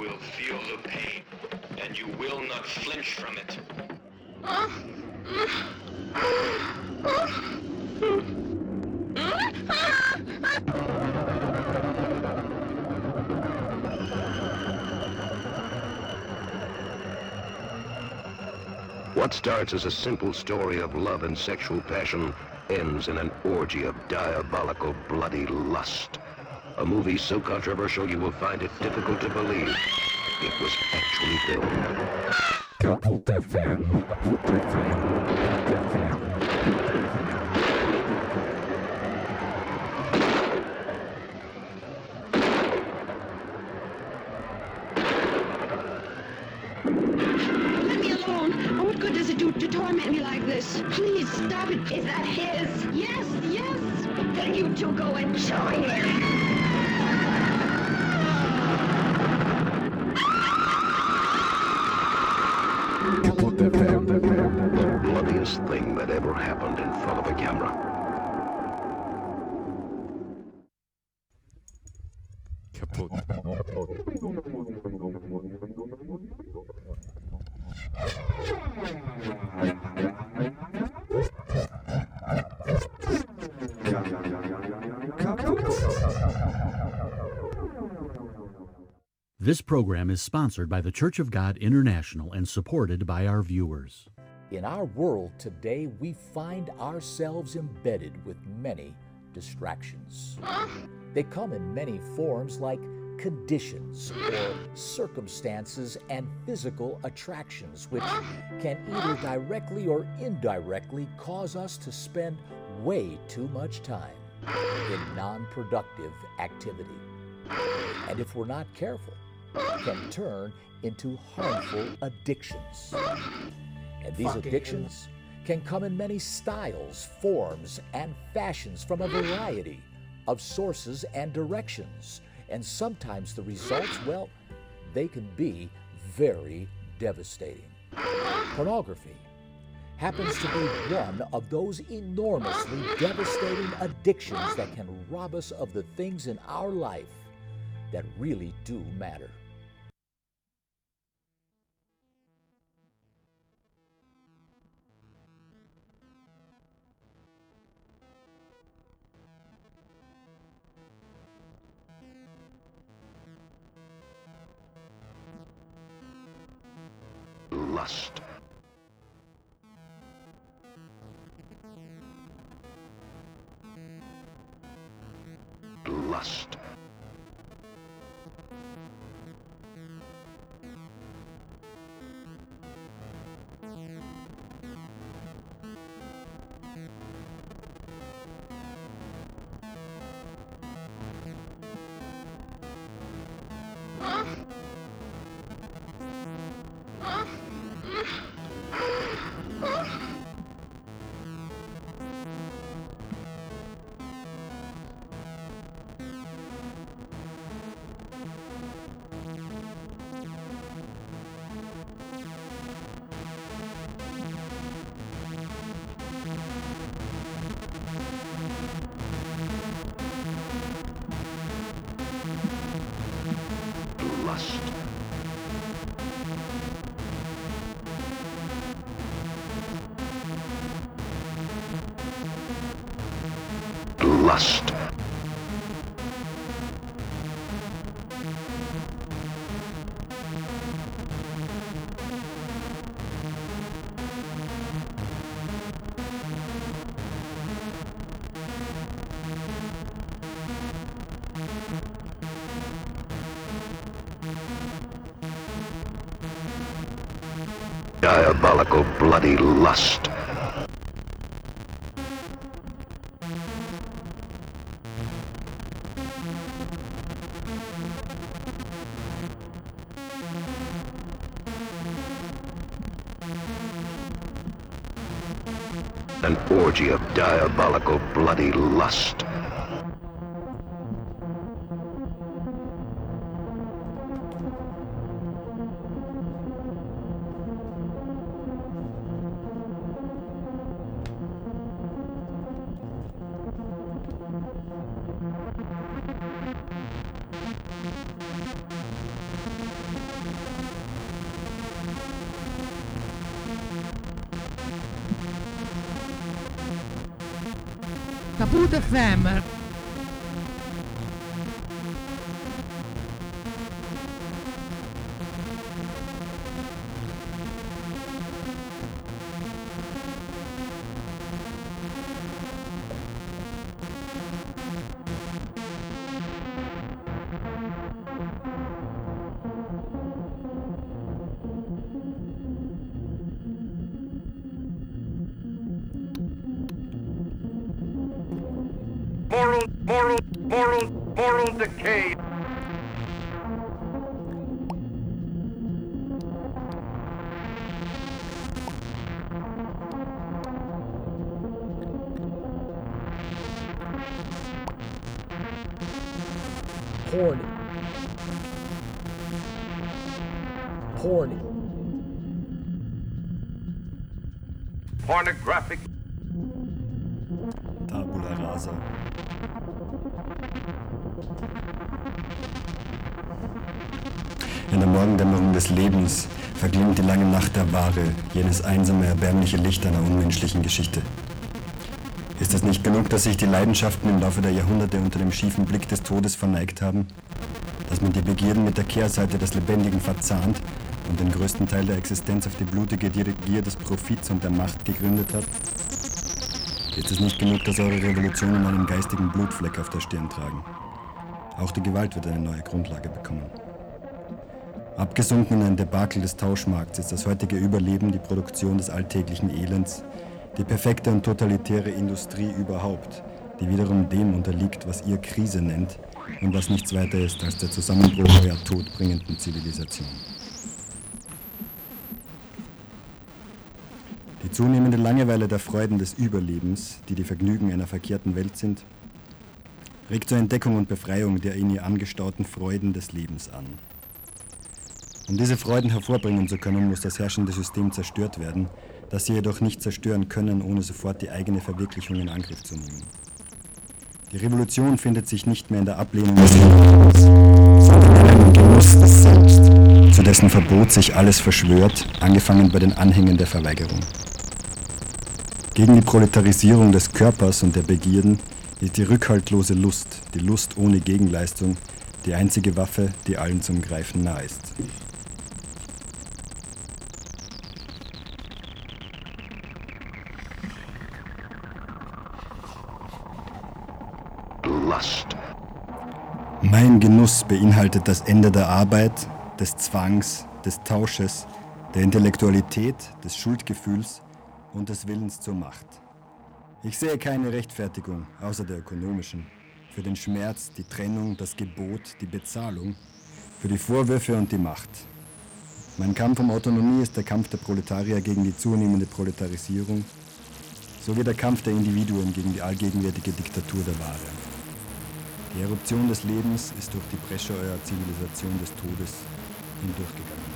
will feel the pain, and you will not flinch from it. What starts as a simple story of love and sexual passion ends in an orgy of diabolical, bloody lust. A movie so controversial you will find it difficult to believe it was actually filmed. It to torment me like this? Please stop it. Is that his? Yes, yes. Then you two go and join This program is sponsored by the Church of God International and supported by our viewers. In our world today, we find ourselves embedded with many distractions. They come in many forms like conditions or circumstances and physical attractions, which can either directly or indirectly cause us to spend way too much time in non productive activity. And if we're not careful, can turn into harmful addictions. And these addictions can come in many styles, forms, and fashions from a variety of sources and directions. And sometimes the results, well, they can be very devastating. Pornography happens to be one of those enormously devastating addictions that can rob us of the things in our life that really do matter. Lust. Diabolical bloody lust. An orgy of diabolical bloody lust. Budefemer. Ware, jenes einsame, erbärmliche Licht einer unmenschlichen Geschichte. Ist es nicht genug, dass sich die Leidenschaften im Laufe der Jahrhunderte unter dem schiefen Blick des Todes verneigt haben? Dass man die Begierden mit der Kehrseite des Lebendigen verzahnt und den größten Teil der Existenz auf die blutige Gier des Profits und der Macht gegründet hat? Ist es nicht genug, dass eure Revolutionen einen geistigen Blutfleck auf der Stirn tragen? Auch die Gewalt wird eine neue Grundlage bekommen. Abgesunken in ein Debakel des Tauschmarkts ist das heutige Überleben die Produktion des alltäglichen Elends, die perfekte und totalitäre Industrie überhaupt, die wiederum dem unterliegt, was ihr Krise nennt und was nichts weiter ist als der Zusammenbruch eurer todbringenden Zivilisation. Die zunehmende Langeweile der Freuden des Überlebens, die die Vergnügen einer verkehrten Welt sind, regt zur Entdeckung und Befreiung der in ihr angestauten Freuden des Lebens an. Um diese Freuden hervorbringen zu können, muss das herrschende System zerstört werden, das sie jedoch nicht zerstören können, ohne sofort die eigene Verwirklichung in Angriff zu nehmen. Die Revolution findet sich nicht mehr in der Ablehnung des Lebens, sondern in einem Genuss des Selbst, zu dessen Verbot sich alles verschwört, angefangen bei den Anhängen der Verweigerung. Gegen die Proletarisierung des Körpers und der Begierden ist die rückhaltlose Lust, die Lust ohne Gegenleistung, die einzige Waffe, die allen zum Greifen nah ist. Mein Genuss beinhaltet das Ende der Arbeit, des Zwangs, des Tausches, der Intellektualität, des Schuldgefühls und des Willens zur Macht. Ich sehe keine Rechtfertigung, außer der ökonomischen, für den Schmerz, die Trennung, das Gebot, die Bezahlung, für die Vorwürfe und die Macht. Mein Kampf um Autonomie ist der Kampf der Proletarier gegen die zunehmende Proletarisierung, sowie der Kampf der Individuen gegen die allgegenwärtige Diktatur der Ware. Die Eruption des Lebens ist durch die Bresche eurer Zivilisation des Todes hindurchgegangen.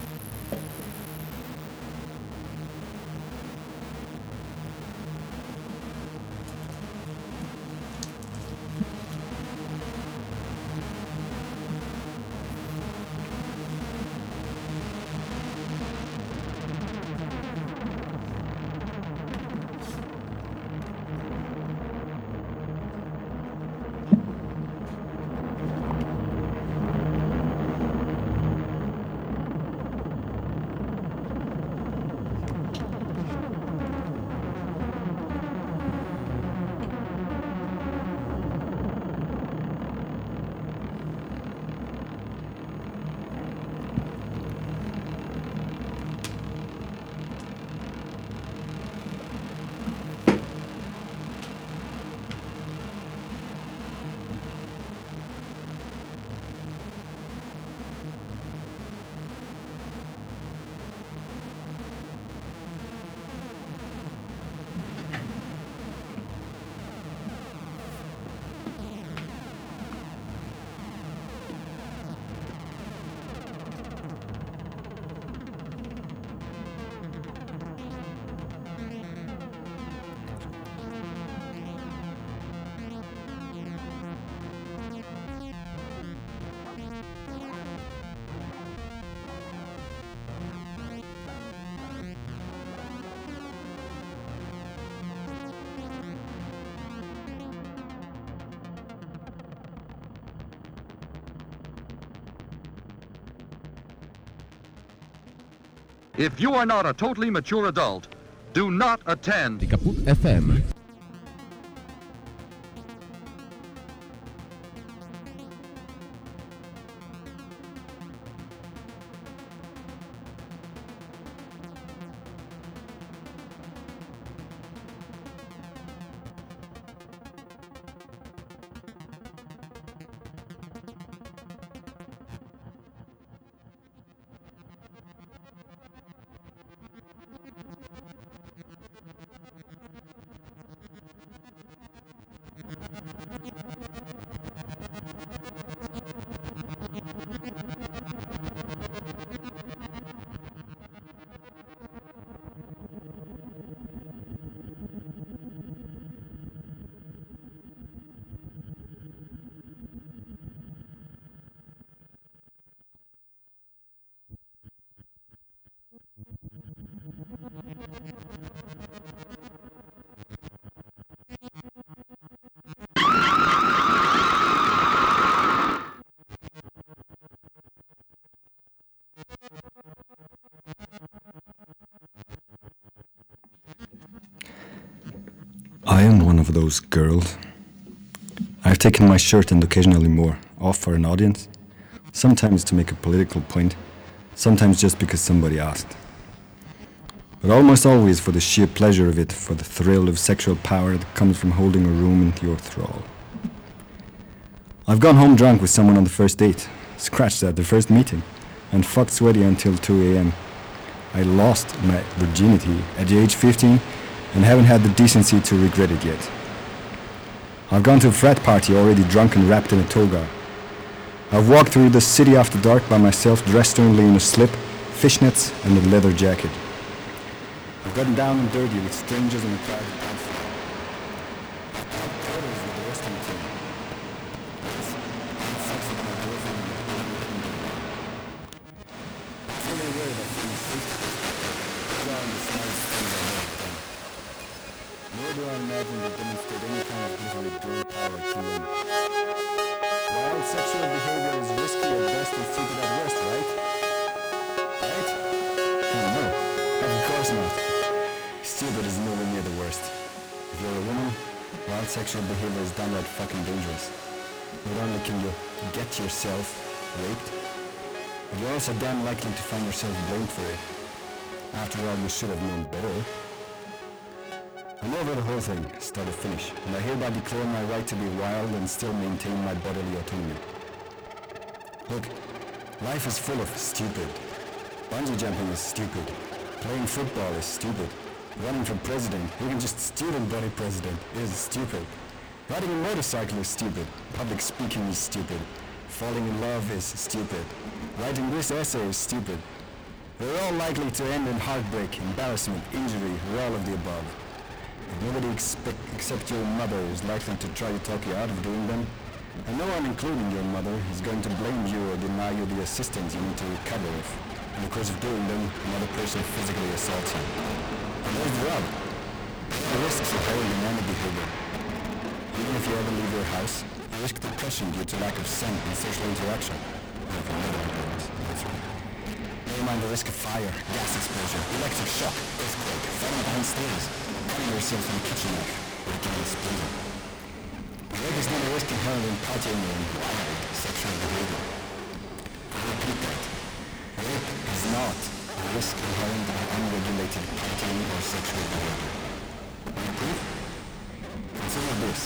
If you are not a totally mature adult, do not attend. FM. Those girls. I've taken my shirt and occasionally more off for an audience, sometimes to make a political point, sometimes just because somebody asked. But almost always for the sheer pleasure of it, for the thrill of sexual power that comes from holding a room in your thrall. I've gone home drunk with someone on the first date, scratched at the first meeting, and fucked sweaty until 2 a.m. I lost my virginity at the age 15 and haven't had the decency to regret it yet. I've gone to a frat party already drunk and wrapped in a toga. I've walked through the city after dark by myself, dressed only in a slip, fishnets, and a leather jacket. I've gotten down and dirty with strangers in a crowded sexual behavior is risky at best and stupid at worst, right? Right? Oh no, of course not. Stupid is nowhere near the worst. If you're a woman, wild sexual behavior is downright fucking dangerous. Not only can you get yourself raped, but you're also damn likely to find yourself blamed for it. After all, you should have known better. I'm the whole thing, start to finish, and I hereby declare my right to be wild and still maintain my bodily autonomy. Look, life is full of stupid. Bungee jumping is stupid. Playing football is stupid. Running for president, even just student body president, is stupid. Riding a motorcycle is stupid. Public speaking is stupid. Falling in love is stupid. Writing this essay is stupid. They're all likely to end in heartbreak, embarrassment, injury, or all of the above. Nobody expect, except your mother is likely to try to talk you out of doing them. And no one, including your mother, is going to blame you or deny you the assistance you need to recover if, in the course of doing them, another person physically assaults you. And there's the rub. The risks of banana behavior. Even if you ever leave your house, you risk depression due to lack of scent and social interaction. Or if you never that's right. Never mind the risk of fire, gas exposure, electric shock, earthquake, falling behind stairs, cutting yourself in the kitchen or getting a splinter. Rape is not a risk inherent in partying or in wild sexual behavior. I repeat that. Rape is not a risk inherent in unregulated partying or sexual behavior. Want proof? Consider this.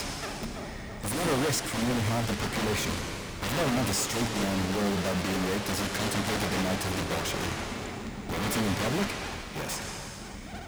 It's not a risk for nearly half the population. I've never met a straight man worried about being raped as he contemplated a night of debauchery. Vomiting in public? Yes.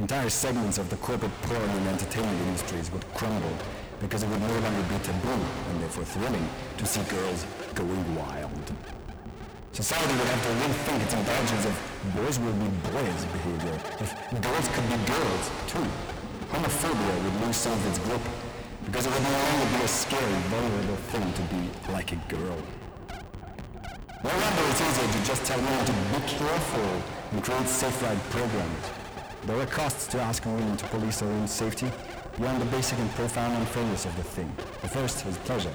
Entire segments of the corporate porn and entertainment industries would crumble because it would no longer be taboo and therefore thrilling to see girls going wild. Society would have to rethink its indulgence of boys will be boys behavior, if girls could be girls too. Homophobia would lose some of its grip because it would no longer be a scary, vulnerable thing to be like a girl. No wonder it's easier to just tell men to be careful and create safe ride programs. There are costs to asking women to police their own safety beyond the basic and profound unfairness of the thing. The first is pleasure.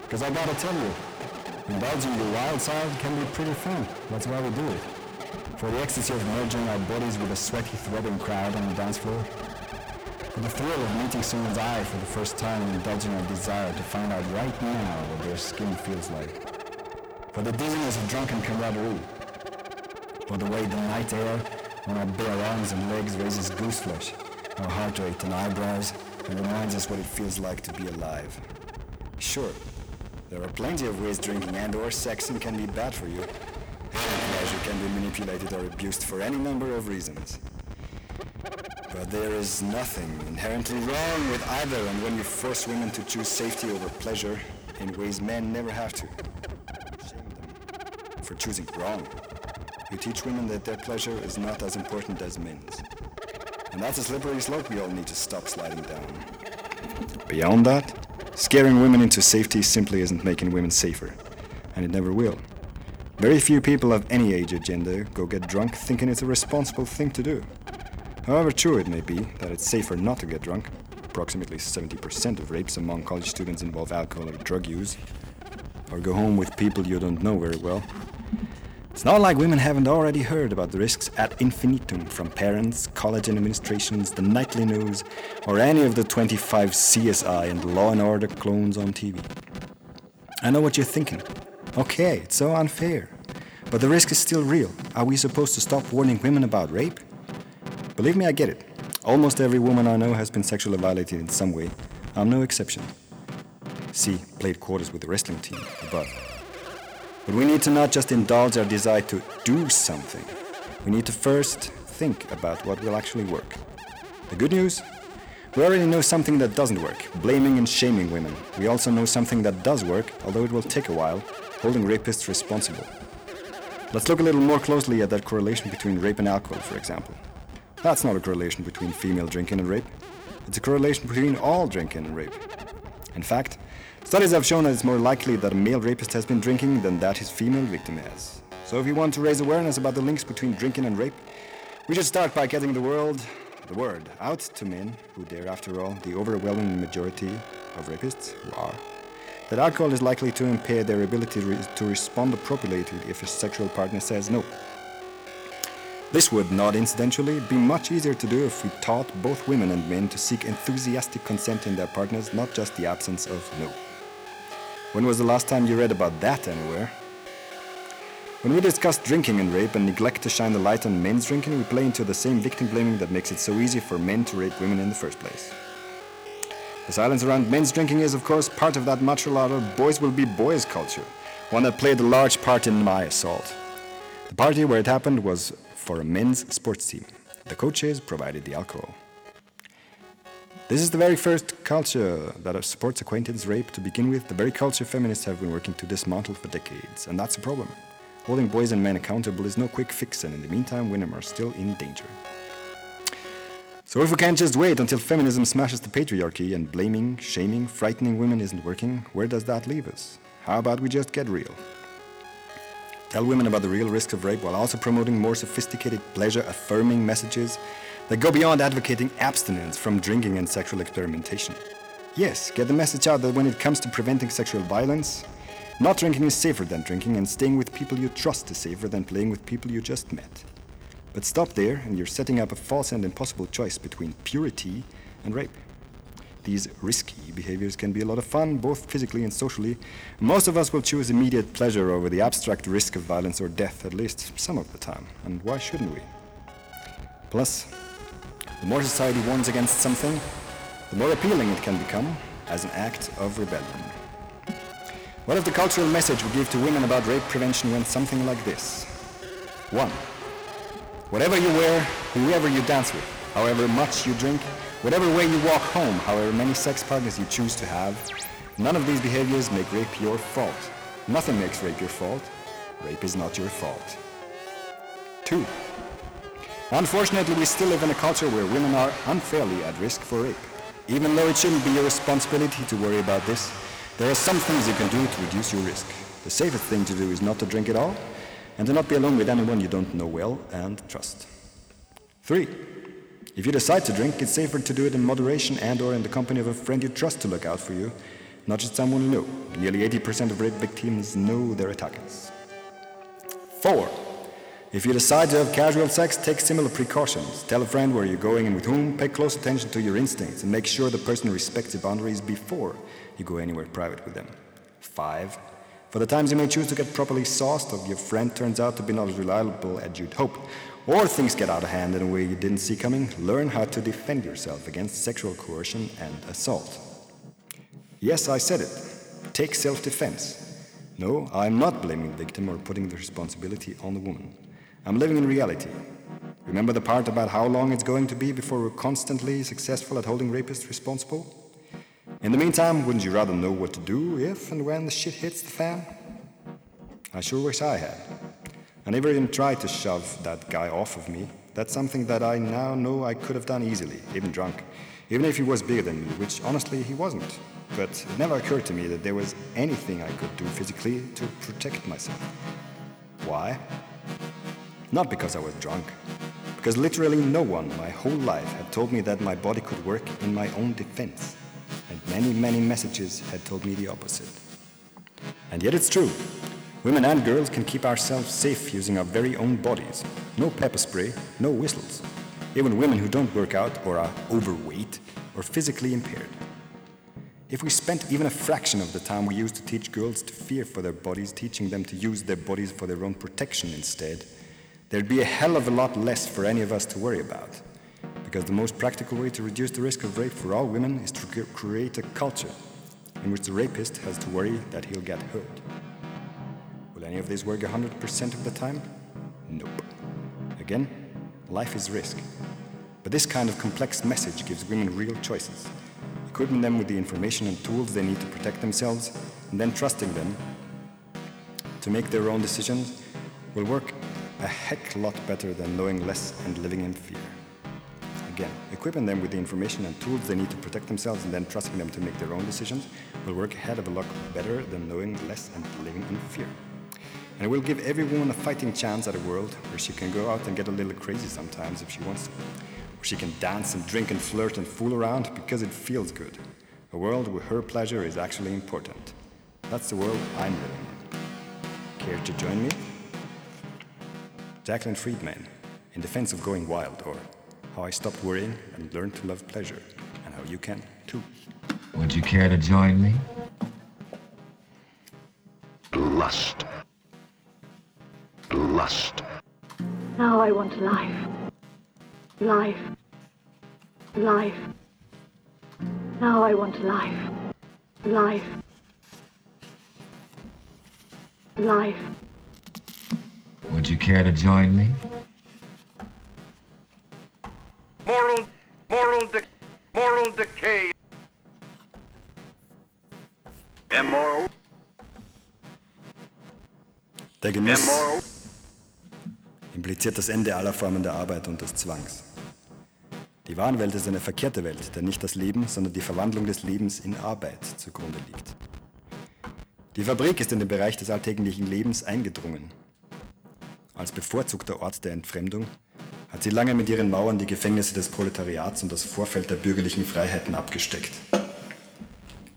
Because I gotta tell you, indulging the wild side can be pretty fun. That's why we do it. For the ecstasy of merging our bodies with a sweaty, throbbing crowd on the dance floor. For the thrill of meeting someone's eye for the first time and indulging our desire to find out right now what their skin feels like. For the dizziness of drunken camaraderie. For the way the night air on our bare arms and legs raises goose flesh, our heart rate and eyebrows, and reminds us what it feels like to be alive. Sure, there are plenty of ways drinking and or sexing can be bad for you. Any pleasure can be manipulated or abused for any number of reasons. But there is nothing inherently wrong with either, and when you force women to choose safety over pleasure in ways men never have to, shame them for choosing wrong. You teach women that their pleasure is not as important as men's. And that's a slippery slope we all need to stop sliding down. Beyond that, scaring women into safety simply isn't making women safer, and it never will. Very few people of any age or gender go get drunk thinking it's a responsible thing to do. However true it may be that it's safer not to get drunk, approximately 70% of rapes among college students involve alcohol or drug use, or go home with people you don't know very well. It's not like women haven't already heard about the risks ad infinitum from parents, college administrations, the nightly news, or any of the 25 CSI and Law and Order clones on TV. I know what you're thinking. Okay, it's so unfair. But the risk is still real. Are we supposed to stop warning women about rape? Believe me, I get it. Almost every woman I know has been sexually violated in some way. I'm no exception. See, played quarters with the wrestling team above. But we need to not just indulge our desire to do something. We need to first think about what will actually work. The good news? We already know something that doesn't work blaming and shaming women. We also know something that does work, although it will take a while holding rapists responsible. Let's look a little more closely at that correlation between rape and alcohol, for example. That's not a correlation between female drinking and rape. It's a correlation between all drinking and rape. In fact, studies have shown that it's more likely that a male rapist has been drinking than that his female victim has. So if you want to raise awareness about the links between drinking and rape, we should start by getting the world, the word, out to men, who dare, after all, the overwhelming majority of rapists who are, that alcohol is likely to impair their ability to respond appropriately if a sexual partner says no. This would, not incidentally, be much easier to do if we taught both women and men to seek enthusiastic consent in their partners, not just the absence of no. When was the last time you read about that anywhere? When we discuss drinking and rape and neglect to shine the light on men's drinking, we play into the same victim blaming that makes it so easy for men to rape women in the first place. The silence around men's drinking is, of course, part of that louder boys will be boys culture, one that played a large part in my assault. The party where it happened was for a men's sports team. The coaches provided the alcohol. This is the very first culture that supports acquaintance rape to begin with, the very culture feminists have been working to dismantle for decades, and that's a problem. Holding boys and men accountable is no quick fix, and in the meantime, women are still in danger. So if we can't just wait until feminism smashes the patriarchy and blaming, shaming, frightening women isn't working, where does that leave us? How about we just get real? Tell women about the real risks of rape while also promoting more sophisticated, pleasure affirming messages that go beyond advocating abstinence from drinking and sexual experimentation. Yes, get the message out that when it comes to preventing sexual violence, not drinking is safer than drinking, and staying with people you trust is safer than playing with people you just met. But stop there, and you're setting up a false and impossible choice between purity and rape. These risky behaviors can be a lot of fun, both physically and socially. Most of us will choose immediate pleasure over the abstract risk of violence or death, at least some of the time. And why shouldn't we? Plus, the more society warns against something, the more appealing it can become as an act of rebellion. What if the cultural message we give to women about rape prevention went something like this? 1. Whatever you wear, whoever you dance with, however much you drink, whatever way you walk home, however many sex partners you choose to have, none of these behaviors make rape your fault. Nothing makes rape your fault. Rape is not your fault. 2. Unfortunately, we still live in a culture where women are unfairly at risk for rape. Even though it shouldn't be your responsibility to worry about this, there are some things you can do to reduce your risk. The safest thing to do is not to drink at all, and to not be alone with anyone you don't know well and trust. Three, if you decide to drink, it's safer to do it in moderation and or in the company of a friend you trust to look out for you, not just someone you know. Nearly 80% of rape victims know their attackers. Four, if you decide to have casual sex, take similar precautions. Tell a friend where you're going and with whom, pay close attention to your instincts, and make sure the person respects your boundaries before you go anywhere private with them. Five, for the times you may choose to get properly sauced or your friend turns out to be not as reliable as you'd hope, or things get out of hand in a way you didn't see coming, learn how to defend yourself against sexual coercion and assault. Yes, I said it. Take self defense. No, I'm not blaming the victim or putting the responsibility on the woman. I'm living in reality. Remember the part about how long it's going to be before we're constantly successful at holding rapists responsible? In the meantime, wouldn't you rather know what to do if and when the shit hits the fan? I sure wish I had. I never even tried to shove that guy off of me. That's something that I now know I could have done easily, even drunk, even if he was bigger than me, which honestly he wasn't. But it never occurred to me that there was anything I could do physically to protect myself. Why? Not because I was drunk, because literally no one my whole life had told me that my body could work in my own defense and many, many messages had told me the opposite. And yet it's true. Women and girls can keep ourselves safe using our very own bodies. No pepper spray, no whistles. Even women who don't work out or are overweight or physically impaired. If we spent even a fraction of the time we used to teach girls to fear for their bodies, teaching them to use their bodies for their own protection instead, there'd be a hell of a lot less for any of us to worry about because the most practical way to reduce the risk of rape for all women is to create a culture in which the rapist has to worry that he'll get hurt. Will any of these work 100% of the time? Nope. Again, life is risk. But this kind of complex message gives women real choices, equipping them with the information and tools they need to protect themselves, and then trusting them to make their own decisions will work a heck lot better than knowing less and living in fear. Again, equipping them with the information and tools they need to protect themselves and then trusting them to make their own decisions will work a hell of a lot better than knowing less and living in fear. And it will give every woman a fighting chance at a world where she can go out and get a little crazy sometimes if she wants to. Where she can dance and drink and flirt and fool around because it feels good. A world where her pleasure is actually important. That's the world I'm living in. Care to join me? Jaclyn Friedman, in defense of going wild, or how I stopped worrying and learned to love pleasure, and how you can too. Would you care to join me? Lust. Lust. Now I want life. Life. Life. Now I want life. Life. Life. Would you care to join me? Moral, moral, de- moral decay. Immoral, Der Genuss immoral, impliziert das Ende aller Formen der Arbeit und des Zwangs. Die wahre Welt ist eine verkehrte Welt, der nicht das Leben, sondern die Verwandlung des Lebens in Arbeit zugrunde liegt. Die Fabrik ist in den Bereich des alltäglichen Lebens eingedrungen. Als bevorzugter Ort der Entfremdung hat sie lange mit ihren Mauern die Gefängnisse des Proletariats und das Vorfeld der bürgerlichen Freiheiten abgesteckt.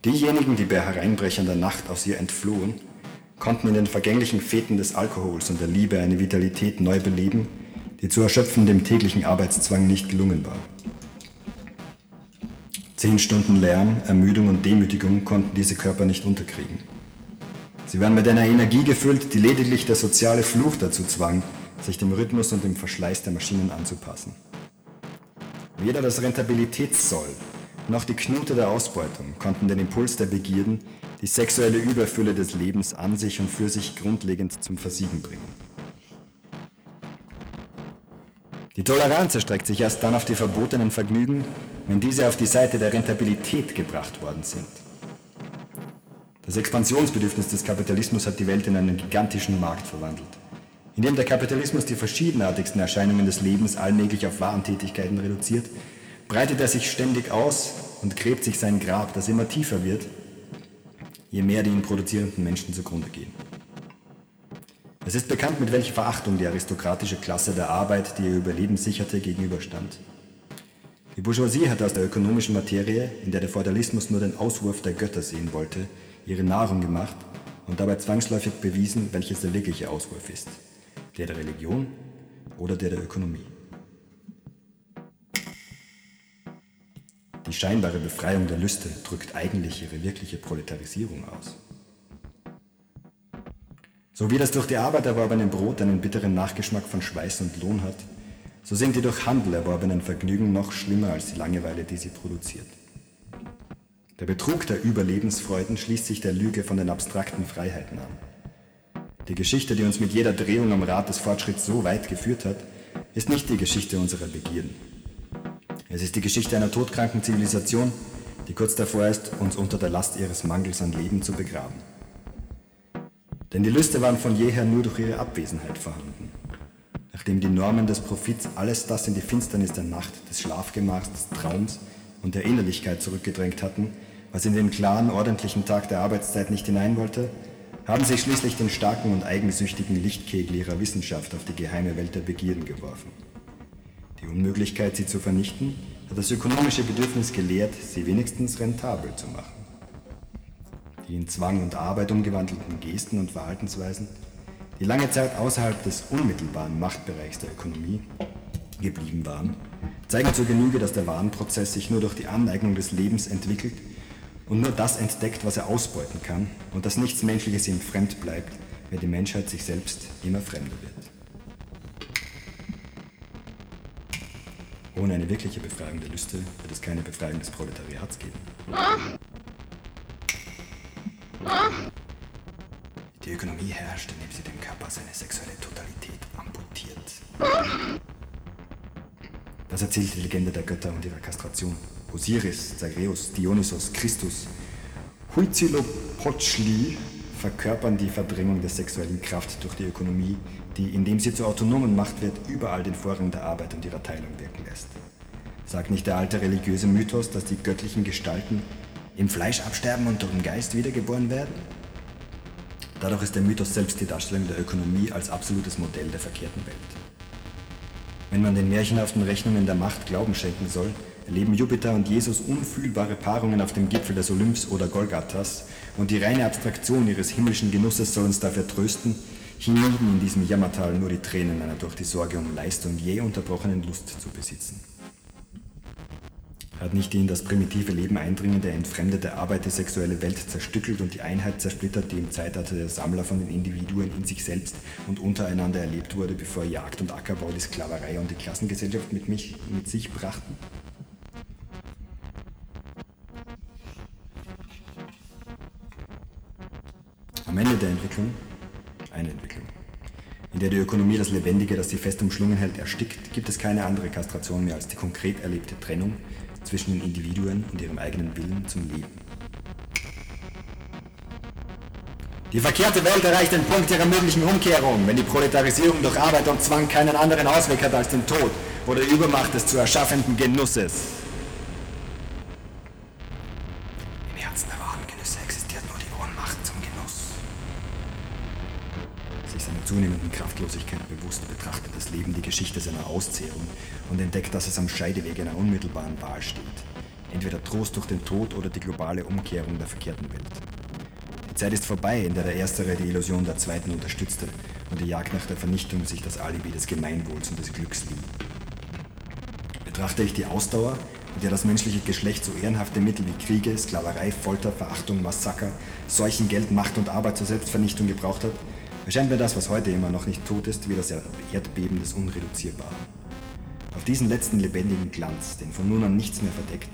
Diejenigen, die bei hereinbrechender Nacht aus ihr entflohen, konnten in den vergänglichen Feten des Alkohols und der Liebe eine Vitalität neu beleben, die zu erschöpfen dem täglichen Arbeitszwang nicht gelungen war. Zehn Stunden Lärm, Ermüdung und Demütigung konnten diese Körper nicht unterkriegen. Sie waren mit einer Energie gefüllt, die lediglich der soziale Fluch dazu zwang, sich dem Rhythmus und dem Verschleiß der Maschinen anzupassen. Weder das Rentabilitätssoll noch die Knute der Ausbeutung konnten den Impuls der Begierden, die sexuelle Überfülle des Lebens an sich und für sich grundlegend zum Versiegen bringen. Die Toleranz erstreckt sich erst dann auf die verbotenen Vergnügen, wenn diese auf die Seite der Rentabilität gebracht worden sind. Das Expansionsbedürfnis des Kapitalismus hat die Welt in einen gigantischen Markt verwandelt. Indem der Kapitalismus die verschiedenartigsten Erscheinungen des Lebens allmählich auf Warentätigkeiten reduziert, breitet er sich ständig aus und gräbt sich sein Grab, das immer tiefer wird, je mehr die ihn produzierenden Menschen zugrunde gehen. Es ist bekannt, mit welcher Verachtung die aristokratische Klasse der Arbeit, die ihr Überleben sicherte, gegenüberstand. Die Bourgeoisie hat aus der ökonomischen Materie, in der der Feudalismus nur den Auswurf der Götter sehen wollte, ihre Nahrung gemacht und dabei zwangsläufig bewiesen, welches der wirkliche Auswurf ist. Der der Religion oder der der Ökonomie. Die scheinbare Befreiung der Lüste drückt eigentlich ihre wirkliche Proletarisierung aus. So wie das durch die Arbeit erworbene Brot einen bitteren Nachgeschmack von Schweiß und Lohn hat, so sind die durch Handel erworbenen Vergnügen noch schlimmer als die Langeweile, die sie produziert. Der Betrug der Überlebensfreuden schließt sich der Lüge von den abstrakten Freiheiten an. Die Geschichte, die uns mit jeder Drehung am Rad des Fortschritts so weit geführt hat, ist nicht die Geschichte unserer Begierden. Es ist die Geschichte einer todkranken Zivilisation, die kurz davor ist, uns unter der Last ihres Mangels an Leben zu begraben. Denn die Lüste waren von jeher nur durch ihre Abwesenheit vorhanden. Nachdem die Normen des Profits alles das in die Finsternis der Nacht, des Schlafgemachs, des Traums und der Innerlichkeit zurückgedrängt hatten, was in den klaren, ordentlichen Tag der Arbeitszeit nicht hinein wollte, haben sie schließlich den starken und eigensüchtigen Lichtkegel ihrer Wissenschaft auf die geheime Welt der Begierden geworfen. Die Unmöglichkeit, sie zu vernichten, hat das ökonomische Bedürfnis gelehrt, sie wenigstens rentabel zu machen die in Zwang und Arbeit umgewandelten Gesten und Verhaltensweisen, die lange Zeit außerhalb des unmittelbaren Machtbereichs der Ökonomie geblieben waren, zeigen zur Genüge, dass der Warenprozess sich nur durch die Aneignung des Lebens entwickelt und nur das entdeckt, was er ausbeuten kann und dass nichts Menschliches ihm fremd bleibt, wenn die Menschheit sich selbst immer fremder wird. Ohne eine wirkliche Befreiung der Lüste wird es keine Befreiung des Proletariats geben. Die Ökonomie herrscht, indem sie dem Körper seine sexuelle Totalität amputiert. Das erzählt die Legende der Götter und ihrer Kastration. Osiris, Zagreus, Dionysos, Christus, Huitzilopochtli verkörpern die Verdrängung der sexuellen Kraft durch die Ökonomie, die, indem sie zur autonomen Macht wird, überall den Vorrang der Arbeit und ihrer Teilung wirken lässt. Sagt nicht der alte religiöse Mythos, dass die göttlichen Gestalten im Fleisch absterben und durch den Geist wiedergeboren werden? Dadurch ist der Mythos selbst die Darstellung der Ökonomie als absolutes Modell der verkehrten Welt. Wenn man den märchenhaften Rechnungen der Macht Glauben schenken soll, erleben Jupiter und Jesus unfühlbare Paarungen auf dem Gipfel des Olymps oder Golgathas und die reine Abstraktion ihres himmlischen Genusses soll uns dafür trösten, hienieden in diesem Jammertal nur die Tränen einer durch die Sorge um Leistung je unterbrochenen Lust zu besitzen. Hat nicht die in das primitive Leben eindringende, entfremdete Arbeit die sexuelle Welt zerstückelt und die Einheit zersplittert, die im Zeitalter der Sammler von den Individuen in sich selbst und untereinander erlebt wurde, bevor Jagd und Ackerbau die Sklaverei und die Klassengesellschaft mit, mich, mit sich brachten? Am Ende der Entwicklung eine. In der die Ökonomie das Lebendige, das sie fest umschlungen hält, erstickt, gibt es keine andere Kastration mehr als die konkret erlebte Trennung zwischen den Individuen und ihrem eigenen Willen zum Leben. Die verkehrte Welt erreicht den Punkt ihrer möglichen Umkehrung, wenn die Proletarisierung durch Arbeit und Zwang keinen anderen Ausweg hat als den Tod oder die Übermacht des zu erschaffenden Genusses. Kraftlosigkeit bewusst betrachtet das Leben die Geschichte seiner Auszehrung und entdeckt, dass es am Scheideweg einer unmittelbaren Wahl steht. Entweder Trost durch den Tod oder die globale Umkehrung der verkehrten Welt. Die Zeit ist vorbei, in der der Erstere die Illusion der Zweiten unterstützte und die Jagd nach der Vernichtung sich das Alibi des Gemeinwohls und des Glücks lieh. Betrachte ich die Ausdauer, mit der das menschliche Geschlecht so ehrenhafte Mittel wie Kriege, Sklaverei, Folter, Verachtung, Massaker, Seuchen, Geld, Macht und Arbeit zur Selbstvernichtung gebraucht hat, erscheint mir das, was heute immer noch nicht tot ist, wie das Erdbeben des Unreduzierbaren. Auf diesen letzten lebendigen Glanz, den von nun an nichts mehr verdeckt,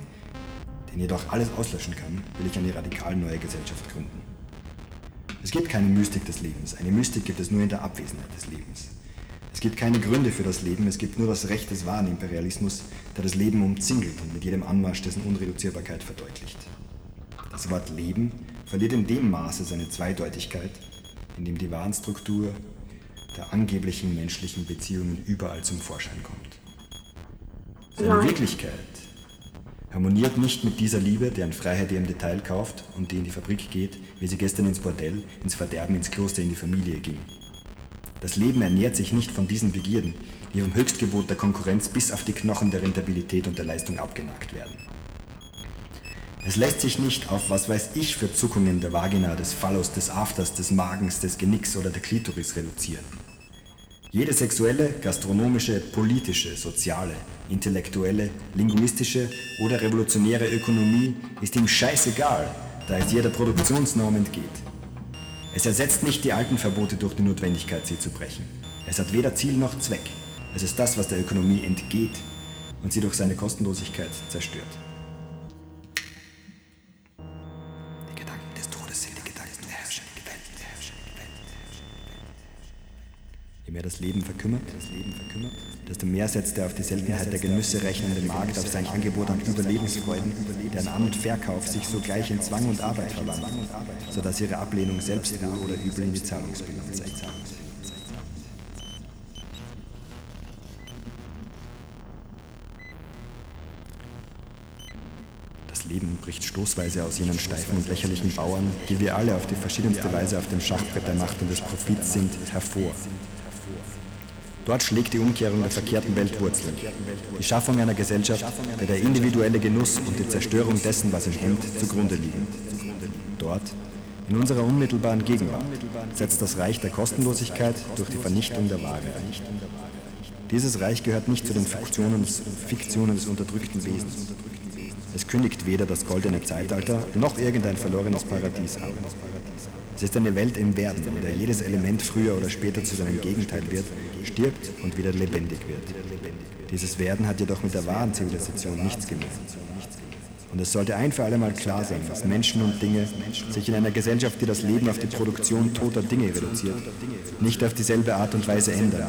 den jedoch alles auslöschen kann, will ich eine radikal neue Gesellschaft gründen. Es gibt keine Mystik des Lebens. Eine Mystik gibt es nur in der Abwesenheit des Lebens. Es gibt keine Gründe für das Leben, es gibt nur das Recht des wahren Imperialismus, der das Leben umzingelt und mit jedem Anmarsch dessen Unreduzierbarkeit verdeutlicht. Das Wort Leben verliert in dem Maße seine Zweideutigkeit, in dem die Warenstruktur der angeblichen menschlichen Beziehungen überall zum Vorschein kommt. Seine Wirklichkeit harmoniert nicht mit dieser Liebe, deren Freiheit ihr im Detail kauft und die in die Fabrik geht, wie sie gestern ins Bordell, ins Verderben, ins Kloster, in die Familie ging. Das Leben ernährt sich nicht von diesen Begierden, die vom Höchstgebot der Konkurrenz bis auf die Knochen der Rentabilität und der Leistung abgenagt werden. Es lässt sich nicht auf was weiß ich für Zuckungen der Vagina, des Phallus, des Afters, des Magens, des Genicks oder der Klitoris reduzieren. Jede sexuelle, gastronomische, politische, soziale, intellektuelle, linguistische oder revolutionäre Ökonomie ist ihm scheißegal, da es jeder Produktionsnorm entgeht. Es ersetzt nicht die alten Verbote durch die Notwendigkeit, sie zu brechen. Es hat weder Ziel noch Zweck. Es ist das, was der Ökonomie entgeht und sie durch seine Kostenlosigkeit zerstört. Das Leben verkümmert, desto mehr setzt er auf die Seltenheit der Genüsse rechnende Markt auf sein Angebot an Überlebensfreuden, deren An- und Verkauf sich sogleich in Zwang und Arbeit verwandelt, sodass ihre Ablehnung selbst wohl oder übel in die Zahlungsbilanz zeigt. Das Leben bricht stoßweise aus jenen steifen und lächerlichen Bauern, die wir alle auf die verschiedenste Weise auf dem Schachbrett der Macht und des Profits sind, hervor. Dort schlägt die Umkehrung der verkehrten Welt Wurzeln. Die Schaffung einer Gesellschaft, der der individuelle Genuss und die Zerstörung dessen, was im Hemd, zugrunde liegen. Dort, in unserer unmittelbaren Gegenwart, setzt das Reich der Kostenlosigkeit durch die Vernichtung der Ware ein. Dieses Reich gehört nicht zu den Fiktionen, Fiktionen des unterdrückten Wesens. Es kündigt weder das goldene Zeitalter noch irgendein verlorenes Paradies an. Es ist eine Welt im Werden, in der jedes Element früher oder später zu seinem Gegenteil wird, stirbt und wieder lebendig wird. Dieses Werden hat jedoch mit der wahren Zivilisation nichts gemein. Und es sollte ein für alle Mal klar sein, dass Menschen und Dinge sich in einer Gesellschaft, die das Leben auf die Produktion toter Dinge reduziert, nicht auf dieselbe Art und Weise ändern,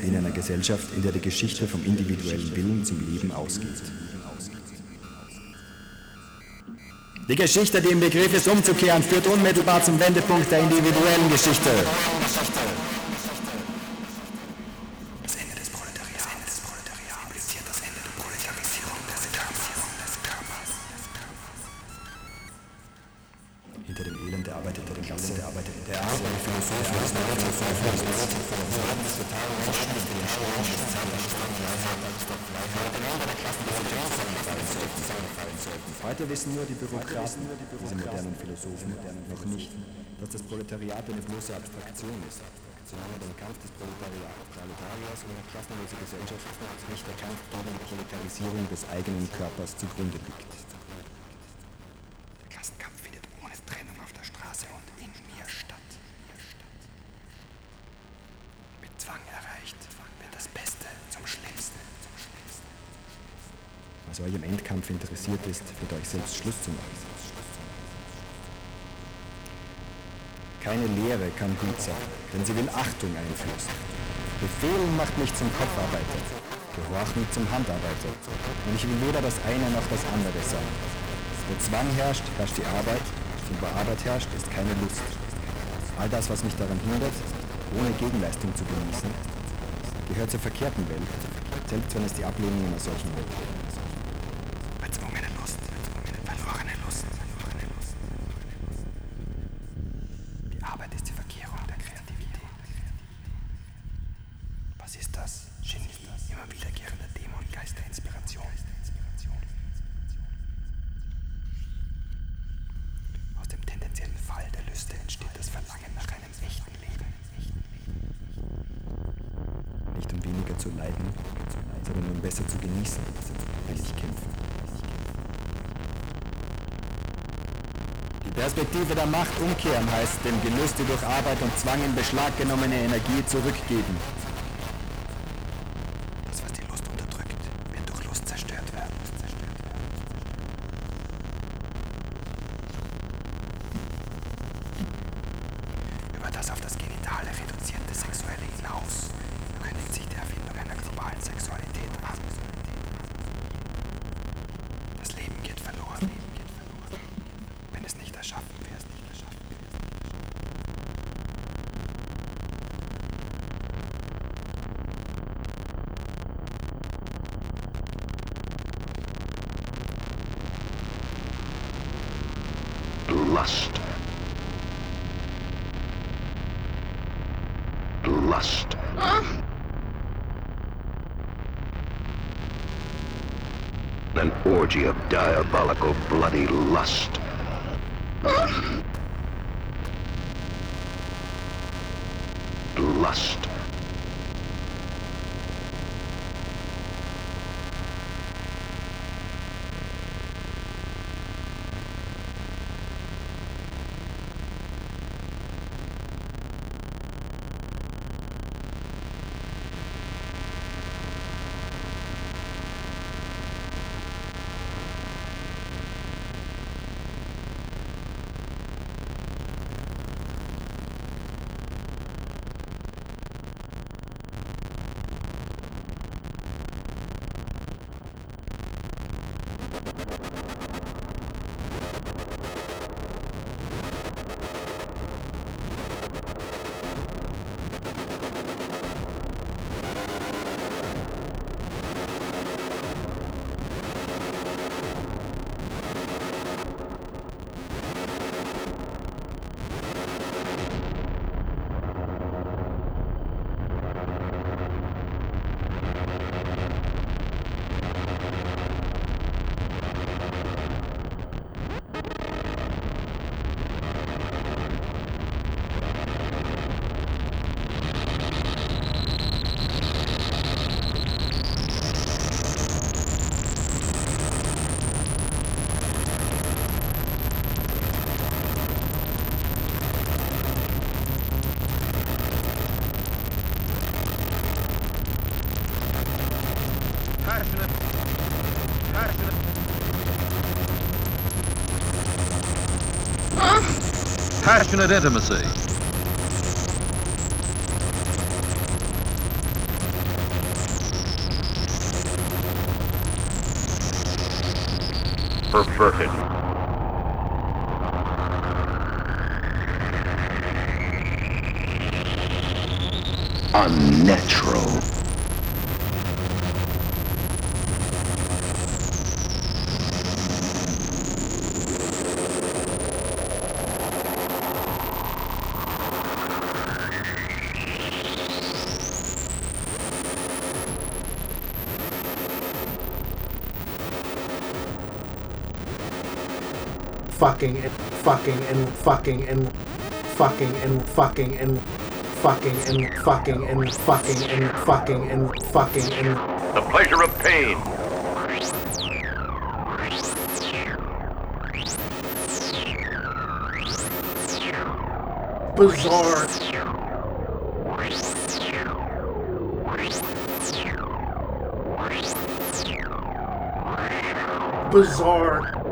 wie in einer Gesellschaft, in der die Geschichte vom individuellen Willen zum Leben ausgeht. Die Geschichte, die im Begriff ist umzukehren, führt unmittelbar zum Wendepunkt der individuellen Geschichte. Heute wissen nur die Bürokraten, diese modernen Philosophen, noch nicht, dass das Proletariat eine bloße Abstraktion ist, solange dem Kampf des Proletariers um eine klassenlose Gesellschaft nicht der Kampf gegen die Proletarisierung des eigenen Körpers zugrunde liegt. Der Klassenkampf findet ohne Trennung auf der Straße und in mir statt. Mit Zwang erreicht wird das Beste zum Schlimmsten. Was Endkampf interessiert ist, wird euch selbst Schluss zu machen. Keine Lehre kann gut sein, denn sie will Achtung einflößen. Befehlen macht mich zum Kopfarbeiter, Gehorchen zum Handarbeiter. Und ich will weder das eine noch das andere sein. Wo Zwang herrscht, herrscht die Arbeit, und wo Arbeit herrscht, ist keine Lust. All das, was mich daran hindert, ohne Gegenleistung zu genießen, gehört zur verkehrten Welt, selbst wenn es die Ablehnung einer solchen Welt wäre. Macht umkehren heißt, dem Gelüste durch Arbeit und Zwang in Beschlag genommene Energie zurückgeben. orgy of diabolical bloody lust. lust. affectionate intimacy. Perverted. Unnatural. fucking and fucking and fucking and fucking and fucking and fucking and fucking and fucking and fucking and fucking and the pleasure of pain. Bizarre. Bizarre.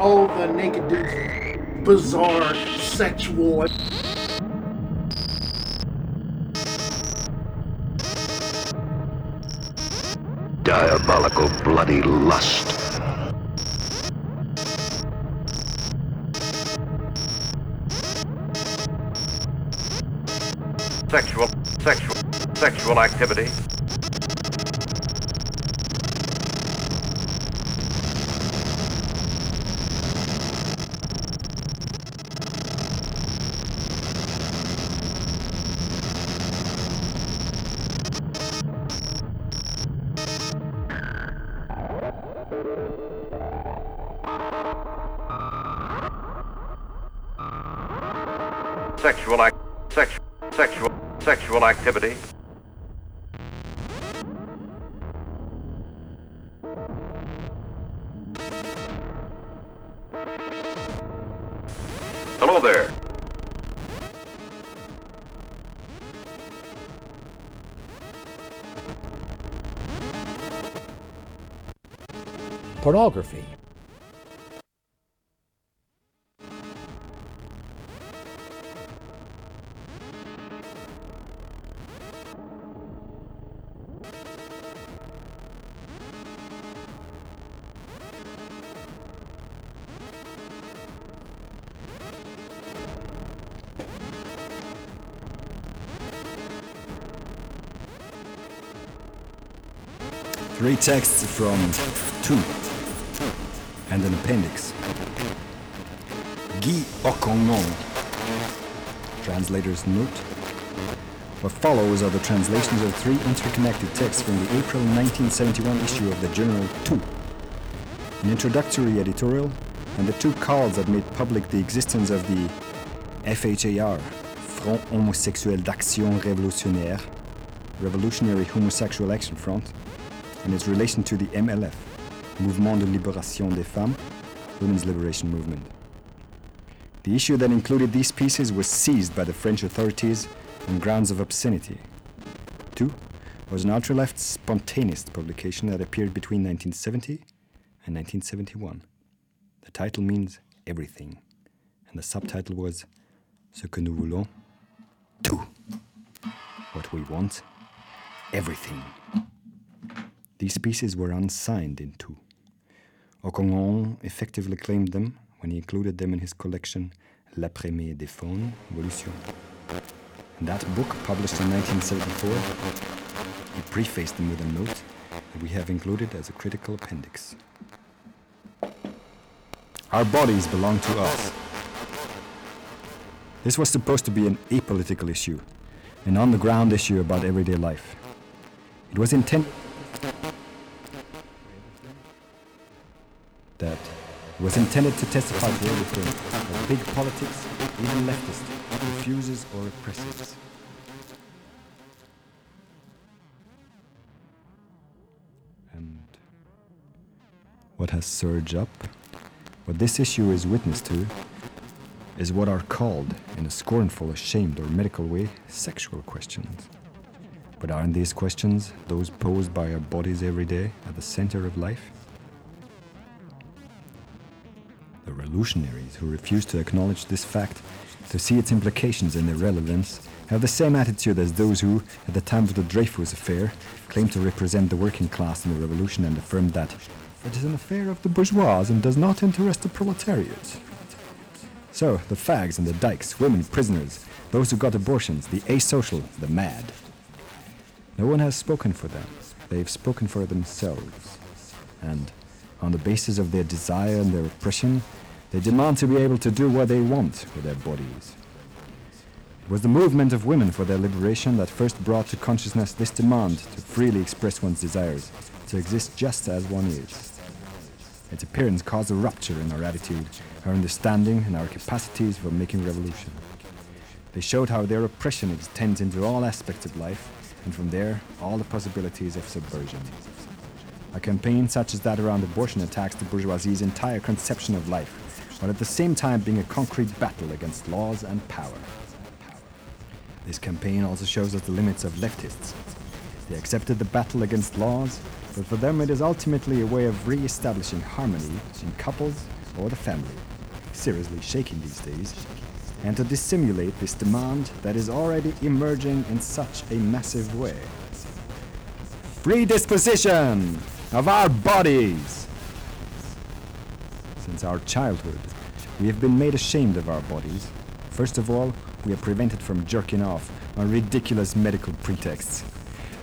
all the naked dudes bizarre sexual diabolical bloody lust. Sexual sexual sexual activity. Pornography. Three texts from two and an appendix. Guy Hocquenghem. Translator's note. What follows are the translations of three interconnected texts from the April 1971 issue of the Journal Tout. An introductory editorial and the two calls that made public the existence of the FHAR, Front Homosexuel d'Action Révolutionnaire, Revolutionary Homosexual Action Front, and its relation to the MLF, Mouvement de Libération des Femmes, Women's Liberation Movement. The issue that included these pieces was seized by the French authorities on grounds of obscenity. Tout was an ultra left spontaneist publication that appeared between 1970 and 1971. The title means everything, and the subtitle was Ce que nous voulons, tout. What we want, everything. These pieces were unsigned in Tout. Hocquenghem effectively claimed them when he included them in his collection L'après-midi des Faunes, Evolution. In that book, published in 1974, he prefaced them with a note that we have included as a critical appendix. Our bodies belong to us. This was supposed to be an apolitical issue, an on the ground issue about everyday life. It was intended was intended to testify to everything that big politics, even leftist, refuses or represses. And what has surged up, what this issue is witness to, is what are called, in a scornful, ashamed, or medical way, sexual questions. But aren't these questions those posed by our bodies every day at the center of life? Revolutionaries who refuse to acknowledge this fact, to see its implications and their relevance, have the same attitude as those who, at the time of the Dreyfus affair, claimed to represent the working class in the revolution and affirmed that it is an affair of the bourgeois and does not interest the proletariat. So, the fags and the dykes, women prisoners, those who got abortions, the asocial, the mad. No one has spoken for them. They've spoken for themselves. And, on the basis of their desire and their oppression, they demand to be able to do what they want with their bodies. It was the movement of women for their liberation that first brought to consciousness this demand to freely express one's desires, to exist just as one is. Its appearance caused a rupture in our attitude, our understanding, and our capacities for making revolution. They showed how their oppression extends into all aspects of life, and from there, all the possibilities of subversion. A campaign such as that around abortion attacks the bourgeoisie's entire conception of life, while at the same time being a concrete battle against laws and power. This campaign also shows us the limits of leftists. They accepted the battle against laws, but for them it is ultimately a way of re establishing harmony in couples or the family, seriously shaking these days, and to dissimulate this demand that is already emerging in such a massive way. Free disposition of our bodies! Since our childhood, we have been made ashamed of our bodies. First of all, we are prevented from jerking off on ridiculous medical pretexts.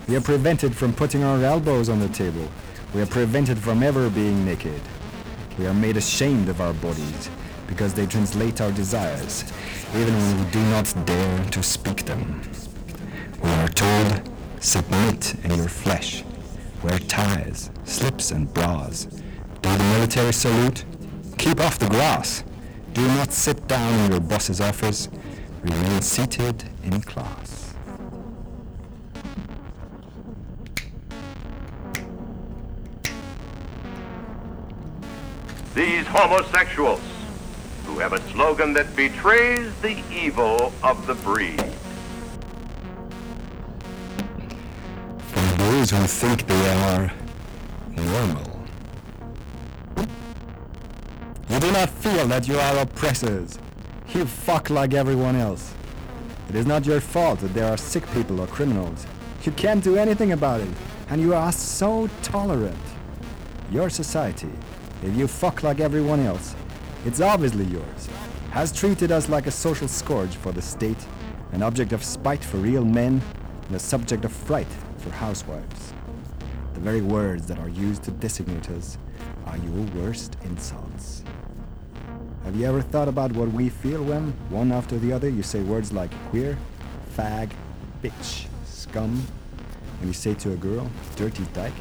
We are prevented from putting our elbows on the table. We are prevented from ever being naked. We are made ashamed of our bodies because they translate our desires, even when we do not dare to speak them. We are told, submit in your flesh, wear ties, slips, and bras, do the military salute, keep off the grass, do not sit down in your boss's office, remain seated in class. These homosexuals who have a slogan that betrays the evil of the breed. For those who think they are normal, You do not feel that you are oppressors. You fuck like everyone else. It is not your fault that there are sick people or criminals. You can't do anything about it, and you are so tolerant. Your society, if you fuck like everyone else, it's obviously yours, has treated us like a social scourge for the state, an object of spite for real men, and a subject of fright for housewives. The very words that are used to designate us are your worst insults. Have you ever thought about what we feel when, one after the other, you say words like queer, fag, bitch, scum, when you say to a girl, dirty dyke?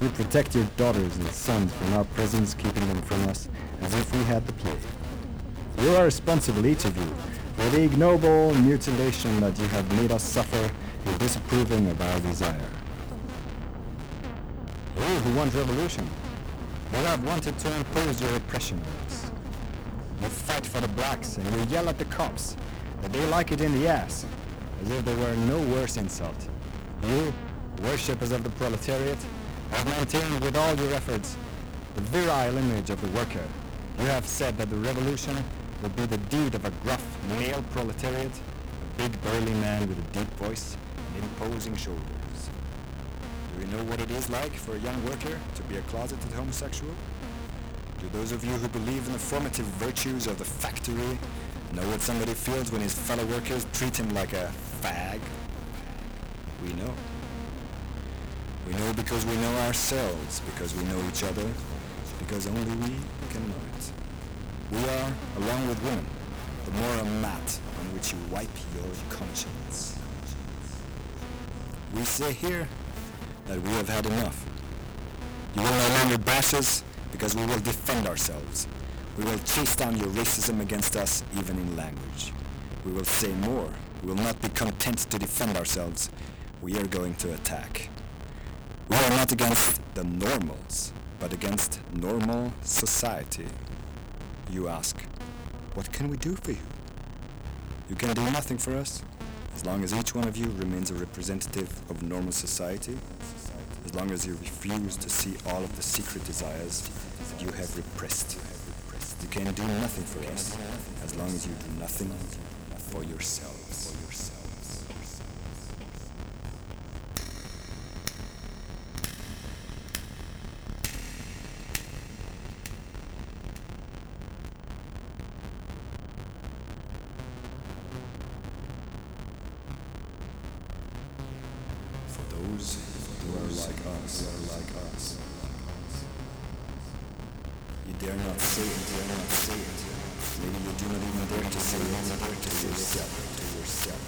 You protect your daughters and sons from our presence, keeping them from us as if we had the plague. You are responsible, each of you, for the ignoble mutilation that you have made us suffer in disapproving of our desire. You who want revolution, you have wanted to impose your oppression. You fight for the blacks and you yell at the cops that they like it in the ass, as if there were no worse insult. You, worshippers of the proletariat, have maintained with all your efforts the virile image of the worker. You have said that the revolution would be the deed of a gruff male proletariat, a big burly man with a deep voice and imposing shoulders. Do you know what it is like for a young worker to be a closeted homosexual? Do those of you who believe in the formative virtues of the factory know what somebody feels when his fellow workers treat him like a fag? We know. We know because we know ourselves, because we know each other, because only we can know it. We are, along with women, the moral mat on which you wipe your conscience. We say here that we have had enough. You will no longer bash us because we will defend ourselves. We will chase down your racism against us, even in language. We will say more. We will not be content to defend ourselves. We are going to attack. We are not against the normals, but against normal society. You ask, what can we do for you? You can do nothing for us, as long as each one of you remains a representative of normal society, as long as you refuse to see all of the secret desires that you have repressed. You can do nothing for us, as long as you do nothing for yourselves. Dare not say it, dare not say it. Maybe you do not even dare to say it to yourself, to yourself.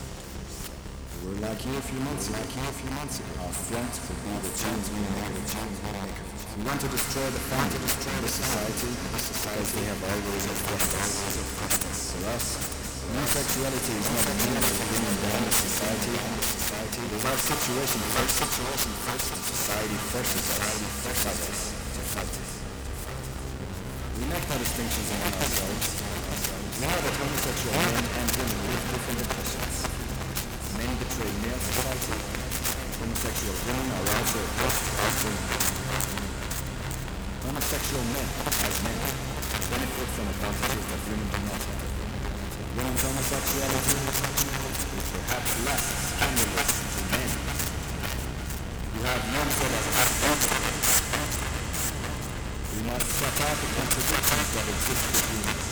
We were like you a few months ago, like you a few months ago. Our front would be the change we make, the change we make. We want to destroy the family, to destroy the society, the society they have always oppressed us, always oppressed us. For us, homosexuality is not a means of bringing down the society, society. It is our situation first, situation first, society first, society first, us, to fight us. We make no distinctions among ourselves. We know that homosexual men and women live different impressions. Men betray male society. Homosexual women are also oppressed as women. Homosexual men, as men, benefit from advantages that women do not have. Women's homosexuality is perhaps less scandalous to men. You have none so that we must set out the contradictions that exist between us.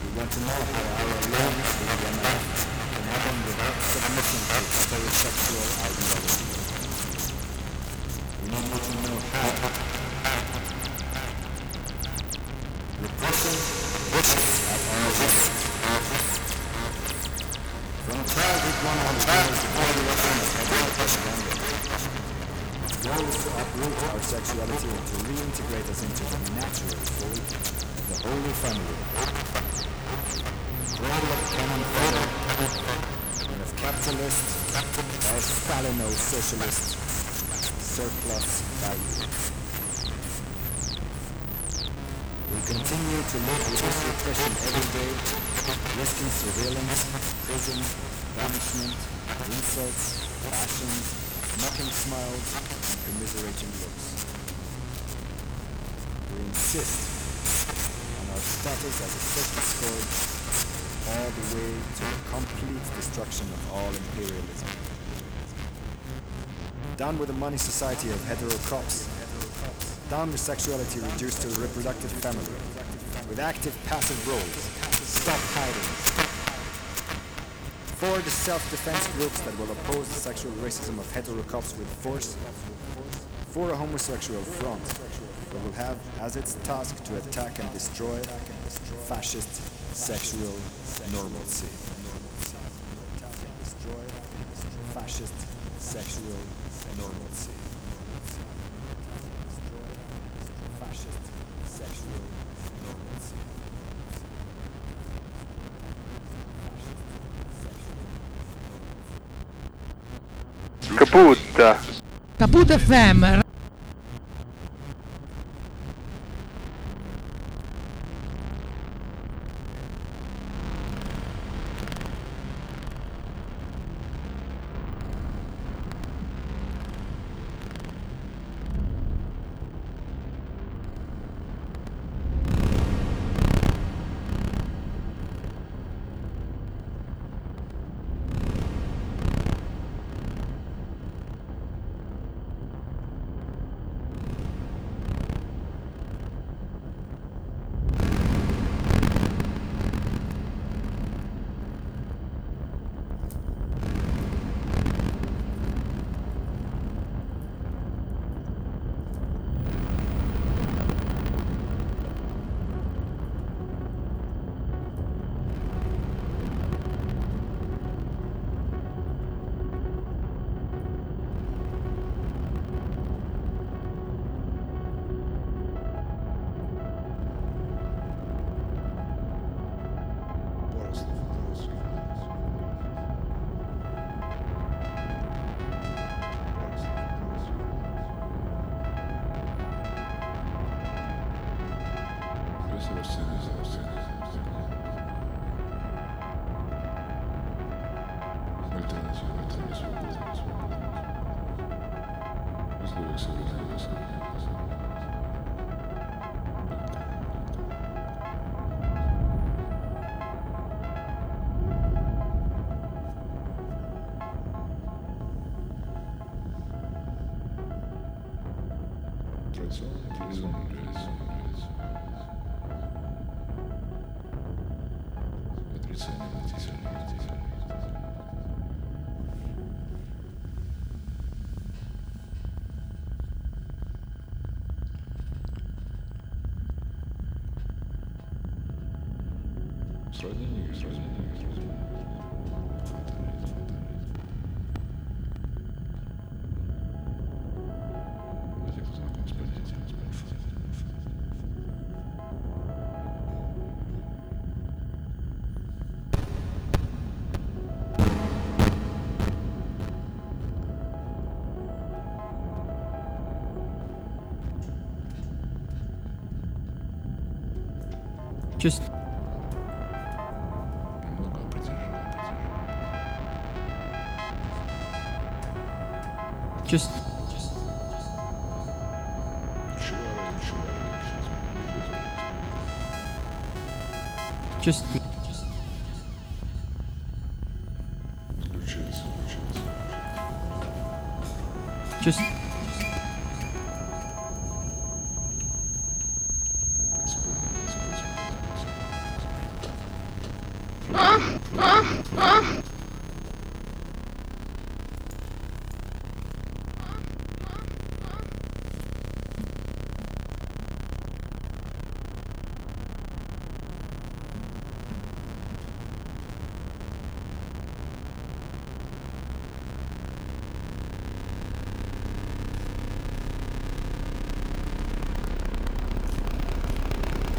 We want to know how our lives with one another can happen without submission to heterosexual ideology. We Down with the money society of hetero cops. Down with sexuality reduced to a reproductive family. With active passive roles. Stop hiding. For the self-defense groups that will oppose the sexual racism of hetero cops with force. For a homosexual front that will have as its task to attack and destroy fascist sexual normalcy. Fascist sexual normalcy. Fascist sexual normalcy. Kaput. Kaputt FM. сразу не сразу не сразу just just just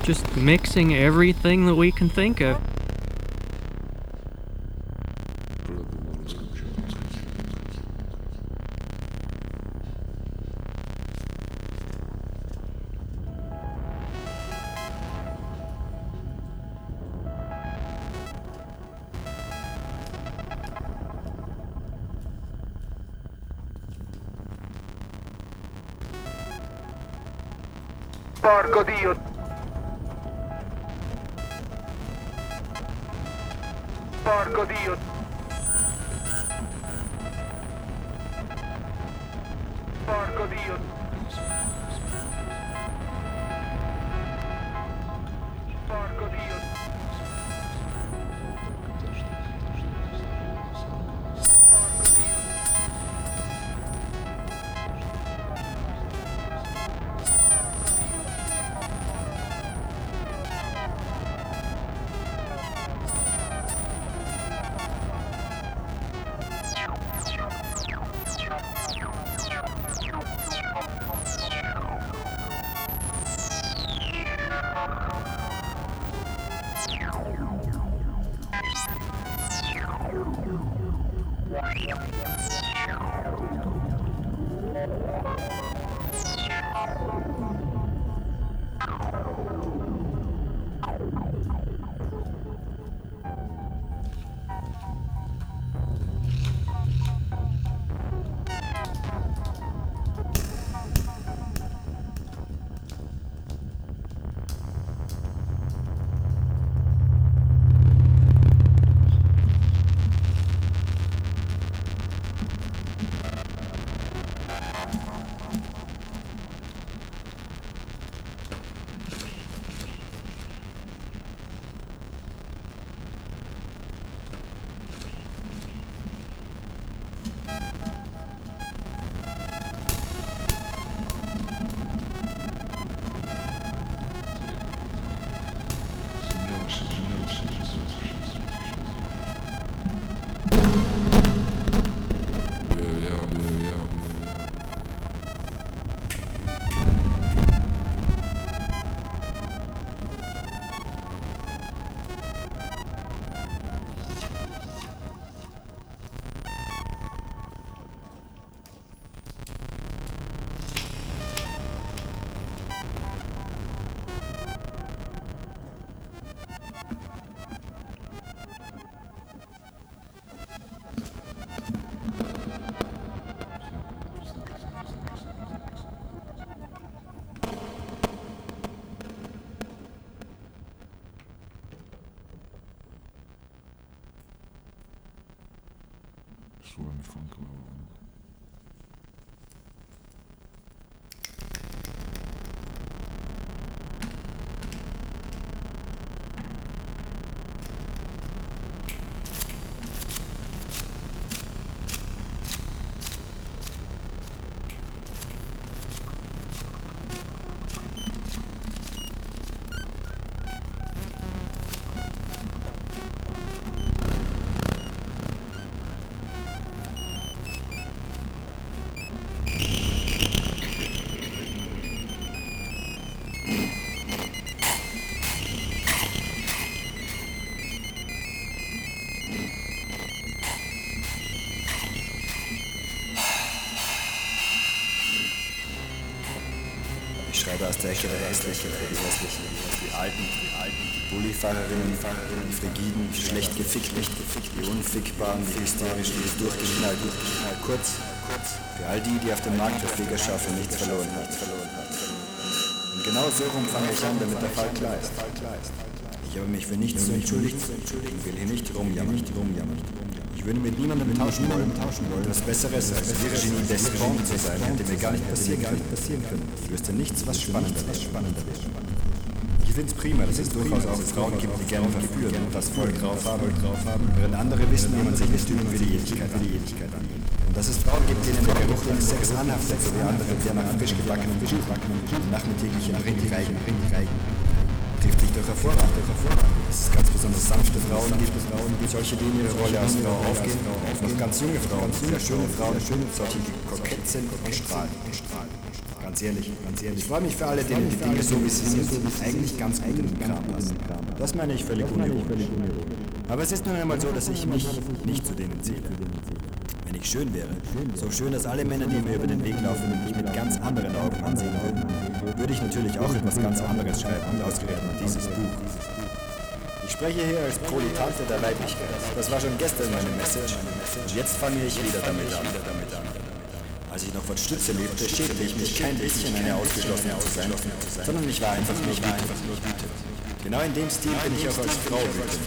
just mixing everything that we can think of. Der Hässlichen für die Hässlichen, die Alten, die Alten, die Bullifahrerinnen, die Frigiden, die schlecht gefickt, nicht gefickt, die Unfickbaren, die Hysterischen, die durchgeknallt, durchgeknallt, kurz, kurz, für all die, die auf dem Markt der Fliegerschau für nichts verloren hat. Und genau so rum fange ich an, damit der Fall klar. Ich habe mich für nichts zu entschuldigen und will hier nicht rumjammern. Ich würde mit niemandem tauschen wollen, tauschen wollen. Was Besseres als Virginie Despont zu sein, hätte mir gar nicht passieren können. Ich wüsste nichts, was spannender ist. Ich finde es prima, dass es durchaus auch Frauen gibt, die gerne verführen und das voll drauf haben, während andere wissen, wie man sich nicht üben für die Ewigkeit an. Und dass es Frauen gibt, denen der Geruch nach Sex anhaftet, so wie andere, der nach frisch gebackenem Kuchen und nachmittäglichen trifft sich doch hervorragend, es ganz besonders sanfte Frauen gibt, Frauen gibt, solche, die in ihre Rolle als Frau aufgehen, noch ganz junge Frauen, sehr schöne Frauen, solche, die kokett sind und strahlen. Ganz ehrlich, ganz ehrlich. Ich freue mich für alle, denen die Dinge so wie sie sind, eigentlich ganz gut in den Kram passen. Das meine ich völlig unironisch. Aber es ist nun einmal so, dass ich mich nicht zu denen zähle. Wenn ich schön wäre, so schön, dass alle Männer, die mir über den Weg laufen, mich mit ganz anderen Augen ansehen würden, würde ich natürlich auch etwas ganz anderes schreiben und ausgerechnet dieses Buch. Ich spreche hier als Proletante der Weiblichkeit. Das war schon gestern meine Message und jetzt fange ich wieder damit an. Als ich noch von Stütze lebte, schämte ich mich kein bisschen, eine Ausgeschlossene zu sein, sondern ich war einfach nur wütend. Genau in dem Stil bin ich auch als Frau wütend.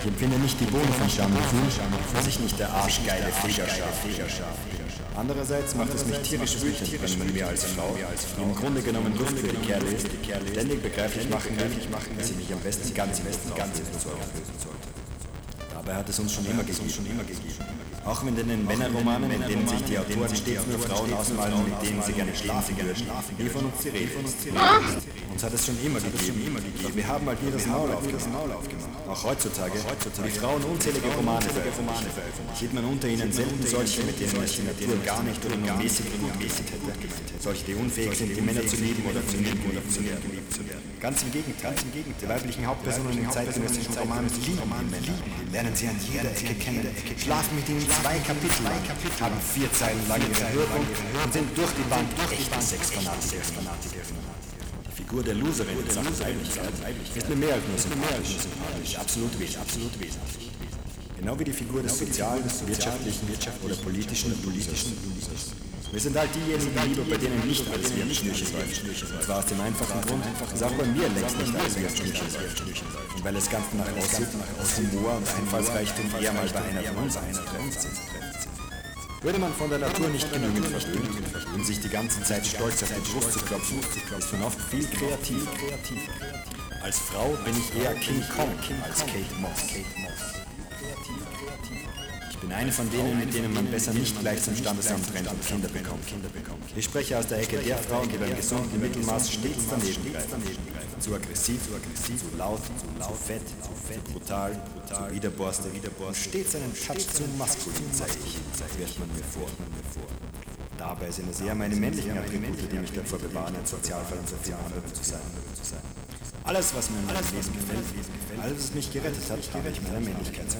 Ich empfinde nicht die Bohnen von Schamgefühl, dass ich nicht der arschgeile Fliegerschaf bin. Andererseits macht es mich tierisch wütend, wenn man mir als Frau, die im Grunde genommen Luft für die Kerle ist, ständig begreiflich machen will, dass ich mich am besten ganz, besten ganz sollte. Dabei hat es uns schon immer gegeben. Auch in den Männerromanen, in denen sich die Autoren stets nur Frauen ausmalen, mit denen sie gerne schlafen würden, nie von uns die Rede ist. Uns hat es schon immer gegeben, doch wir haben halt nie das Maul aufgemacht. Auch heutzutage, wo die Frauen unzählige Romane veröffentlichen, sieht man unter ihnen selten solche, mit denen es die Natur gar nicht oder nur mäßig gut gemessen hätte. Solche, die unfähig sind, die Männer zu lieben oder zu lieben oder zu werden. Ganz im Gegenteil, die weiblichen Hauptpersonen in zeitgenössischen Romanen lieben Männer, lernen sie an jeder Ecke kennen, schlafen mit ihnen zwei Kapitel lang, haben vier Zeilen lang ihre und sind durch die Bank echte Sexfanatiker. Die Figur der Loserin in Sachen Weiblichkeit ist mir mehr als nur sympathisch, absolut wesentlich. Genau wie die Figur des sozialen, wirtschaftlichen oder politischen politischen Losers. Wir sind halt diejenigen Liebe, bei denen nicht alles wie am Schnürchen läuft. Und zwar aus dem einfachen Grund, dass auch bei mir längst nicht alles wie am Schnürchen läuft. Und weil es ganz danach aussieht, dass Humor und Einfallsreichtum eher mal bei einer von uns sind. Würde man von der Natur nicht genügend verstehen und sich die ganze Zeit stolz auf die Brust zu klopfen, ist man oft viel kreativer. Als Frau bin ich eher King Kong als Kate Moss. Bin eine von denen, mit denen man besser nicht gleich zum Standesamt rennt und Kinder bekommt. Ich spreche aus der Ecke der Frauen, die beim gesunden Mittelmaß stets daneben greifen. Zu aggressiv, zu laut, zu fett, zu brutal, zu widerborstig und stets einen Touch zu maskulin, ich, wirft man mir vor. Dabei sind es eher meine männlichen Attribute, die mich davor bewahren, ein Sozialfall vielen anderen zu sein. Alles, was mir in meinem Leben gefällt, alles, was mich gerettet hat, habe ich meiner Männlichkeit zu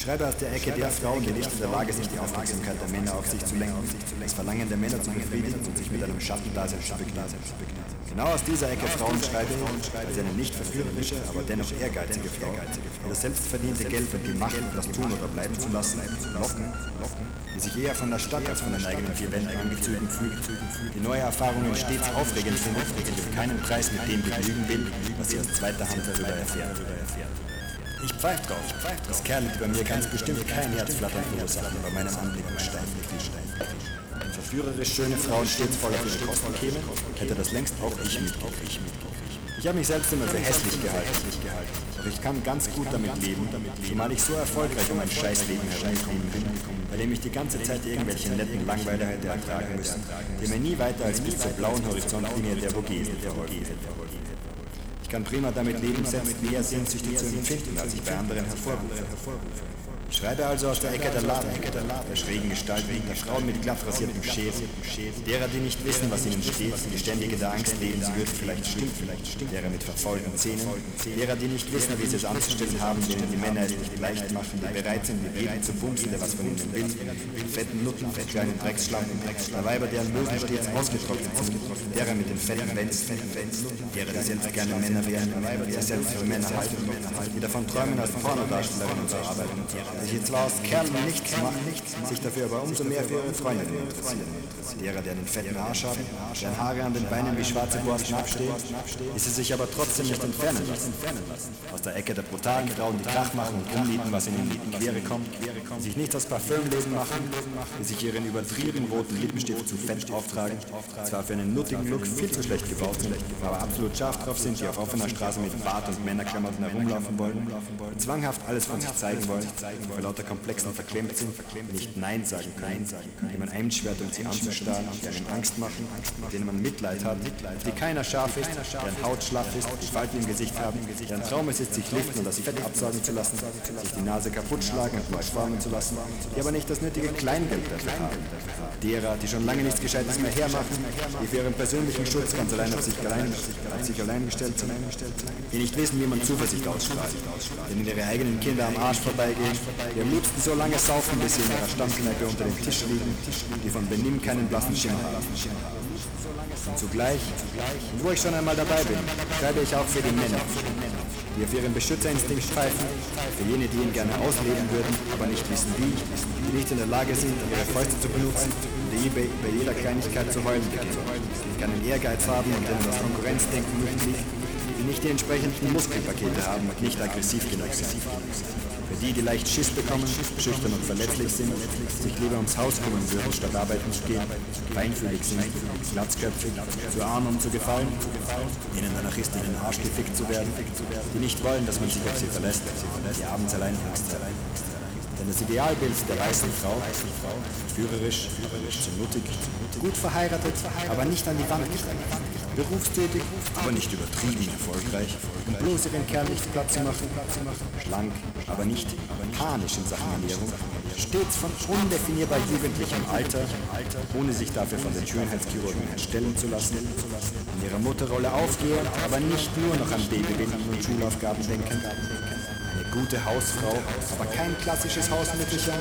verdanken. Ich schreibe aus der Ecke der Frauen, die nicht in der Lage sind, die Aufmerksamkeit der Männer auf sich zu lenken, das Verlangen der Männer zu befriedigen und sich mit einem Schattendasein zu begnügen. Genau aus dieser Ecke Frauen schreibe ich, als eine nicht verführerische, aber dennoch ehrgeizige Frau, die das selbstverdiente Geld und die Macht, das tun oder bleiben zu lassen, locken, die sich eher von der Stadt als von den eigenen vier Wänden angezogen fühlt, die neue Erfahrungen stets aufregend findet und sich auf keinen Preis mit dem begnügen will, was sie aus zweiter Hand darüber erfährt. Ich pfeife drauf, dass Kerle, die bei mir ganz bestimmt kein Herzflattern verursachen, bei meinem Anblick am Stein Wenn verführerisch schöne Frauen stets voll auf ihre Kosten kämen, hätte das längst auch ich mitgekriegt. Ich habe mich selbst immer für hässlich gehalten, doch ich kann ganz gut damit leben, zumal ich so erfolgreich um mein Scheißleben herumgekommen bin, bei dem ich die ganze Zeit irgendwelche netten Langweiler hätte ertragen müssen, die mir nie weiter als bis zur blauen Horizontlinie der Vogesen verfolgen hätten. Kann prima damit leben, selbst mehr Sehnsüchte zu empfinden, als ich bei anderen hervorrufe. Schreibe also aus der Ecke der Laden, der schrägen Gestalten, der Frauen mit glatt rasiertem Schädel, derer, die nicht wissen, was ihnen steht, die ständig in der Angst leben, sie würden vielleicht stinken, derer mit verfaulten Zähnen, derer, die nicht wissen, wie sie es anzustellen haben, denen die Männer es nicht leicht machen, die bereit sind, mit jedem zu bumsen, der was von ihnen will, fetten Nutten, kleinen Drecksschlampen, der Weiber, deren Mösen stets ausgetrocknet. Sind, derer mit den fetten Wenzen, derer, die selbst gerne Männer die sich selbst für Männer die davon träumen, als Pornodarstellerinnen zu arbeiten, sich zwar aus Kerlen nichts machen, sich dafür aber umso mehr für ihre Freundinnen interessieren. Derer, der einen fetten Arsch haben, deren Haare an den Beinen wie schwarze Borsten abstehen, die sie sich aber trotzdem nicht entfernen lassen. Aus der Ecke der brutalen Frauen, die Krach machen und umlieben, was ihnen in die Quere kommt, sich nicht aus Parfümlesen machen, die sich ihren übertrieben roten Lippenstift zu fett auftragen, zwar für einen nuttigen Look viel zu schlecht gebaut sind, aber absolut scharf drauf sind, die auf offener Straße mit Bart und Männerklamotten herumlaufen wollen, zwanghaft alles von sich zeigen wollen, vor lauter Komplexen verklemmt sind, nicht Nein sagen können, die man einschwert, um sie anzustarren, die einen Angst machen, mit denen man Mitleid hat, die keiner scharf ist, deren Haut schlaff ist, die Falten im Gesicht haben, deren Traum es ist, sich liften und das Fett absaugen zu lassen, sich die Nase kaputt schlagen und neu formen zu lassen, die aber nicht das nötige Kleingeld dafür haben. Derer, die schon lange nichts Gescheites mehr hermachen, die für ihren persönlichen Schutz ganz allein auf sich allein, auf sich allein gestellt sind, die nicht wissen, wie man Zuversicht ausstrahlt, denen ihre eigenen Kinder am Arsch vorbeigehen, die am liebsten so lange saufen, bis sie in ihrer Stammkneipe unter dem Tisch liegen, die von Benimm keinen blassen Schimmer haben. Und zugleich, wo ich schon einmal dabei bin, schreibe ich auch für die Männer, die auf ihren Beschützerinstinkt pfeifen, für jene, die ihn gerne ausleben würden, aber nicht wissen wie, die nicht in der Lage sind, ihre Fäuste zu benutzen, die bei, bei jeder Kleinigkeit zu heulen beginnen, die keinen Ehrgeiz haben und denen das Konkurrenzdenken nicht liegt, die nicht die entsprechenden Muskelpakete haben und nicht aggressiv genug sind. Für die, die leicht Schiss bekommen, schüchtern und verletzlich sind, sich lieber ums Haus kümmern würden, statt arbeiten zu gehen, feinfühlig sind, glatzköpfig, zu arm, um zu gefallen, ihnen danach ist, in den Arsch gefickt zu werden, die nicht wollen, dass man sich auf sie verlässt, die abends allein ist. Denn das Idealbild der weißen Frau, führerisch, zu mutig, gut verheiratet, aber nicht an die Wand berufstätig, aber nicht übertrieben erfolgreich, um bloß ihren Kerl nicht platt zu machen, schlank, aber nicht panisch in Sachen Ernährung, stets von undefinierbar jugendlichem Alter, ohne sich dafür von den Schönheitschirurgen erstellen zu lassen, in ihrer Mutterrolle aufgehend, aber nicht nur noch an Babybinden und Schulaufgaben denken, gute Hausfrau, aber kein klassisches Hausmütterchen,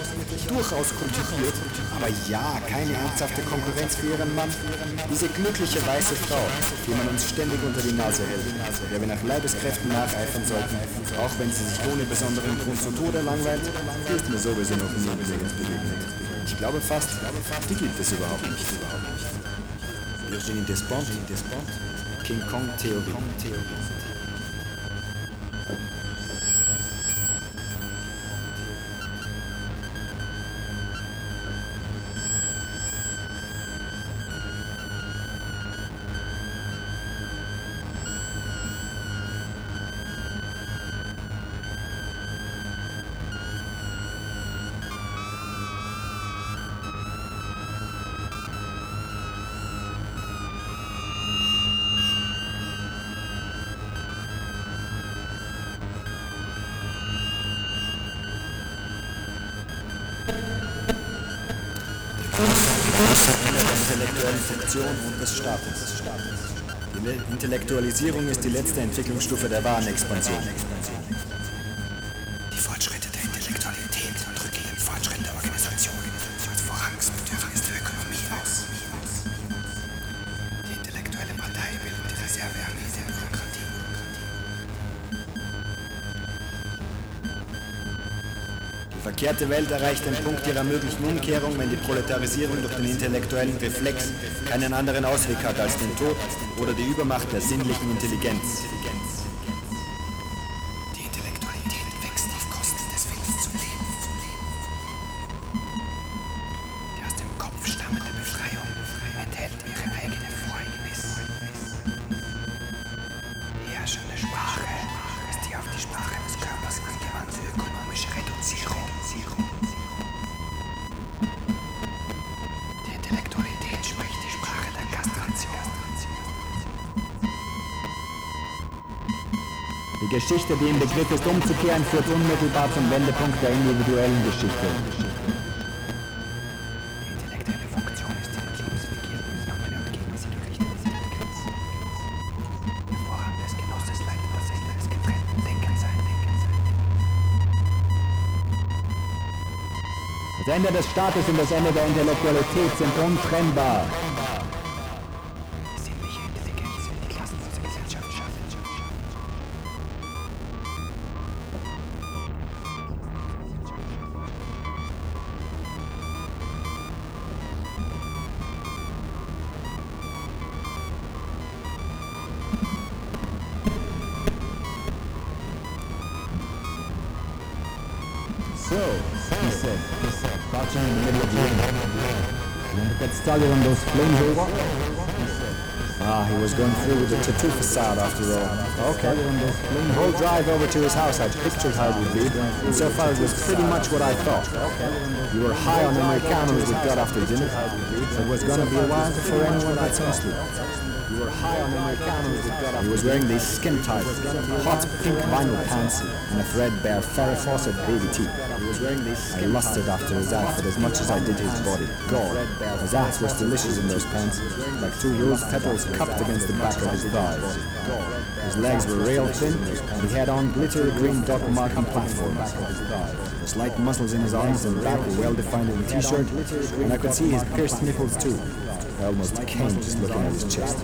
durchaus kultiviert, aber ja, keine ernsthafte Konkurrenz für ihren Mann. Diese glückliche weiße Frau, die man uns ständig unter die Nase hält, der wir nach Leibeskräften nacheifern sollten, auch wenn sie sich ohne besonderen Grund zu Tode langweilt, ist mir sowieso noch nie begegnet. Ich glaube fast, die gibt es überhaupt nicht. Virginie Despont, King Kong Theorie. Intellektualisierung ist die letzte Entwicklungsstufe der wahren Expansion. Die Fortschritte der Intellektualität drücken den Fortschritt der Organisation als Vorrangsbedürfnis der Ökonomie aus. Die intellektuelle Partei bildet die Reservearmee der Bürokratie. Die verkehrte Welt erreicht den Punkt ihrer möglichen Umkehrung, wenn die Proletarisierung durch den intellektuellen Reflex keinen anderen Ausweg hat als den Tod oder die Übermacht der sinnlichen Intelligenz. Geschichte, die im Begriff ist umzukehren, führt unmittelbar zum Wendepunkt der individuellen Geschichte. Das Ende des Staates und das Ende der Intellektualität sind untrennbar. Was going through with the tattoo facade after all. Okay. The whole drive over to his house, I pictured how it would be, and so far it was pretty much what I thought. You were high on the Americanos we got after dinner, it was gonna be a while before anyone got some sleep. He was wearing these skin-tight, hot pink vinyl pants and a threadbare Farrah Fawcett baby tee. I lusted after his outfit as much as I did his body. God, his ass was delicious in those pants, like two rose petals cupped against the back of his thighs. His legs were rail thin, and he had on glittery green Doc Marten platforms. The slight muscles in his arms and back were well defined in the t-shirt, and I could see his pierced nipples too. I almost came just looking at his chest.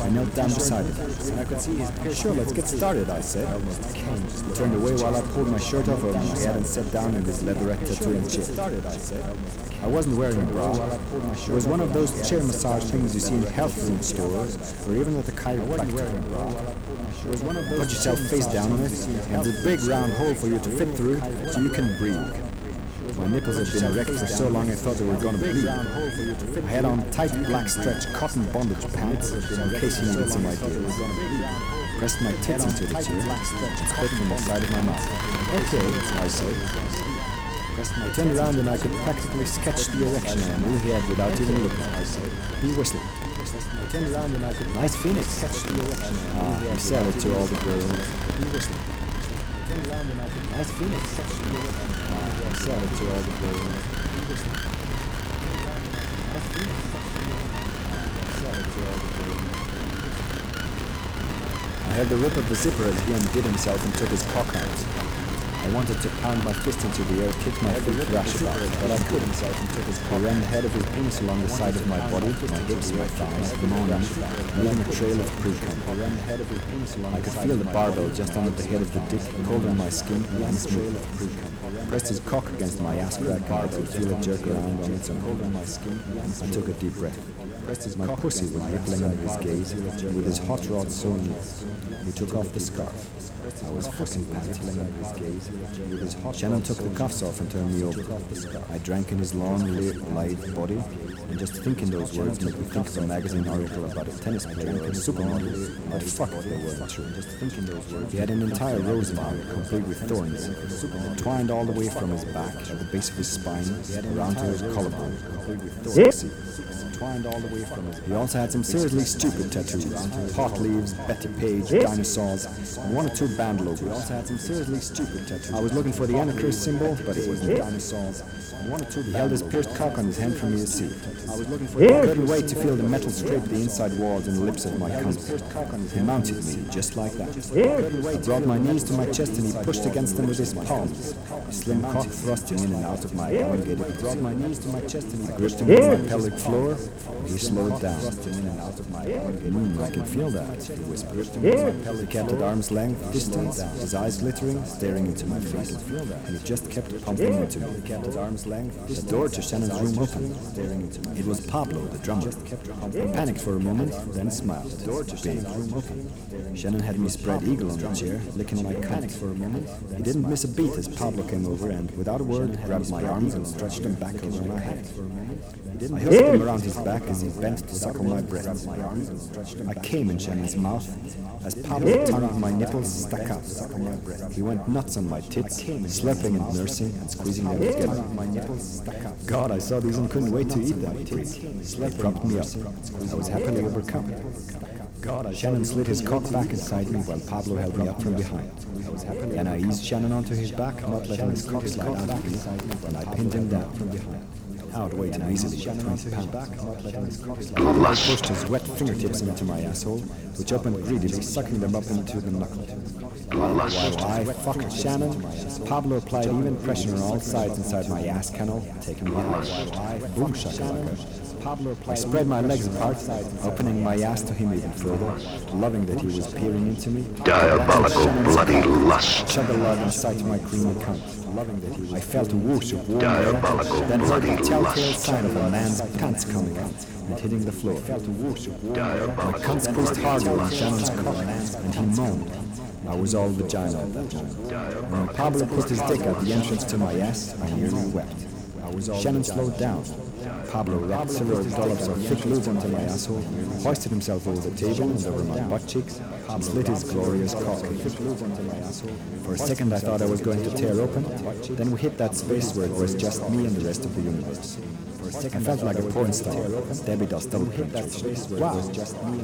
I knelt down beside him. I could see his Sure, let's get started, I said. I almost came just He turned away while I pulled my shirt off over my head and sat down in his leatherette tattooing chair. I. I wasn't wearing a bra. It was one of those chair massage things you see in health food stores or even at the chiropractor. Put yourself face down on it, and there's a big round hole for you to fit through so you can breathe. My nipples had been erect for so long I thought they were going to bleed. I had on tight black stretch cotton bondage pants in case you needed some ideas. Pressed my tits into the chair and spit from the side of my mouth. Okay, I said. I turned around and I could practically sketch the erection on Lou had without even looking. I said. He whistled. I turned around and I could nice phoenix. Sketch the erection ah, he said it to all the girls. He whistled. I turned around and I could nice phoenix. Sketch the erection said it to all the girls. He whistled. Nice phoenix. I said it to all the girls. I heard the rip of the zipper as he undid himself and took his cock out. I wanted to pound my fist into the air, kick my feet, thrash about, but I couldn't. He ran the head of his penis along the side of my body, my hips, my thighs, moaning, leaving a trail of pre-cum. I could feel the barbell just under the head of the dick, cold on my skin, and smooth. Pressed his cock against my ass crack and I could feel it jerk around on its own. Skin. I took a deep breath. My pussy was rippling under his gaze, with his hot rod so near. He took off the scarf. I was fucking panting under his gaze. Shannon took the cuffs off and turned me over. I drank in his long, lithe body, and just thinking those words made me think of a magazine article about a tennis player or a supermodel. But fuck if they weren't true. Just thinking those words. He had an entire rose vine, complete with thorns, twined all the way from his back, to the base of his spine, around to his collarbone, thorns. Twined all the way from his He also had some seriously stupid tattoos. Pot leaves, Bettie Page, dinosaurs, and one or two band logos. He also had some seriously stupid tattoos. I was looking for the Antichrist symbol, but it wasn't dinosaurs. One or two he held his pierced cock on his hand for me to see. I was looking for I couldn't wait to feel the metal scrape the inside walls and lips of my cunt. He mounted me just like that. I brought my knees to my chest and he pushed against them with his palms. His slim cock thrusting in and out of my elongated I brought my knees to my chest and he gripped him on my pelvic floor. He slowed down. Mm, I can feel that, he whispered. He kept at arm's length distance, his eyes glittering, staring into my face. And he just kept pumping into me. He kept at arm's length. The door to Shannon's room opened. It was Pablo, the drummer. He panicked for a moment, then smiled. Big. Shannon had me spread eagle on the chair, licking my cunt for a moment. He didn't miss a beat as Pablo came over and, without a word, grabbed my arms and stretched them back over my head. I held him around his back as he bent to suckle my breasts. I came in Shannon's mouth as Pablo tongue my nipples stuck out. He went nuts on my tits, slurping and nursing and squeezing them together. God, I saw these and couldn't wait to eat them. He propped me up. I was happily overcome. God, Shannon slid his cock back inside me while Pablo held me up from behind. Then I eased Shannon onto his back, not letting his cock slide out of me, and I pinned him down from behind. Outweighed him easily by 20 pounds. Pablo pushed his wet fingertips into my asshole, which opened greedily, sucking them up into the knuckle. While I fucked Shannon, Pablo applied even pressure on all sides inside my ass canal, taking me high. Boom shakalaka. I spread my legs apart, opening my ass to him even further, loving that he was peering into me. Diabolical bloody lust. Chug a lug inside my creamy cunt. I felt a whoosh of warm air, then heard the telltale sign of a man's pants coming out and hitting the floor. My cunt squeezed harder on Shannon's cock, and he moaned. I was all vagina at that moment. And when Pablo put his dick at the entrance to my ass, I nearly wept. Shannon slowed down. Pablo wrapped several dollops of thick lube onto my asshole, hoisted himself over the table and over my butt cheeks, and slit his glorious cock. For a second I thought I was going to tear open, then we hit that space where it was just me and the rest of the universe. I felt like a porn star. Debbie does double penetration. Wow.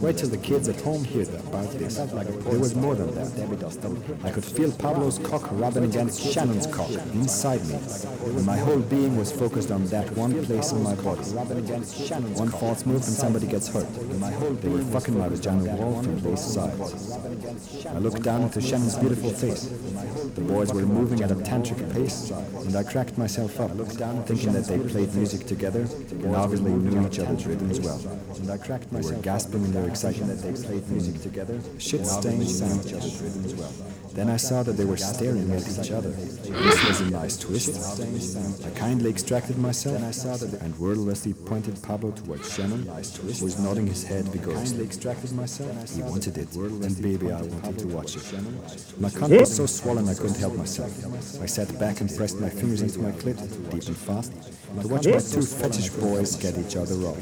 Wait till the kids at home hear about this. There was more than that. Debbie does double I could feel Pablo's cock rubbing against Shannon's cock inside me. And my whole being was focused on that one place in my body. One false move and somebody gets hurt. They were fucking my vagina wall from both sides. I looked down into Shannon's beautiful face. The boys were moving at a tantric pace, and I cracked myself up, thinking that they played music together and obviously knew each other's rhythms well. And I cracked myself, were gasping in their excitement that they played music together, shit-stained sound. Then I saw that they were staring at each other. This was a nice twist. I kindly extracted myself and wordlessly pointed Pablo towards Shannon, who was nodding his head myself. He wanted it, and baby, I wanted to watch it. My cunt was so swollen I couldn't help myself. I sat back and pressed my fingers into my clit, deep and fast, to watch my two fetish boys get each other off.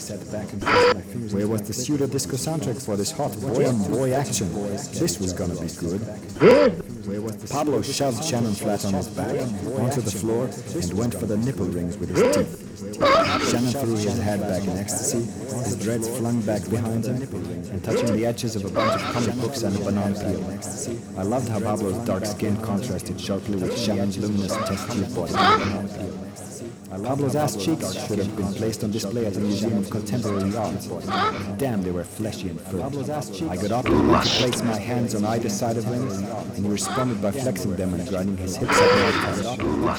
Where was the pseudo disco soundtrack for this hot boy on boy action? This was gonna be good. Pablo shoved Shannon flat on his back onto the floor and went for the nipple rings with his teeth. Shannon threw his head back in ecstasy, his dreads flung back behind him, and touching the edges of a bunch of comic books and a banana peel. I loved how Pablo's dark skin contrasted sharply with Shannon's luminous test tube body. Pablo's ass cheeks should have been placed on display at the Museum of Contemporary Art. Damn, they were fleshy and firm. I got up and went to place my hands on either side of him, and he responded by flexing them and grinding his hips up my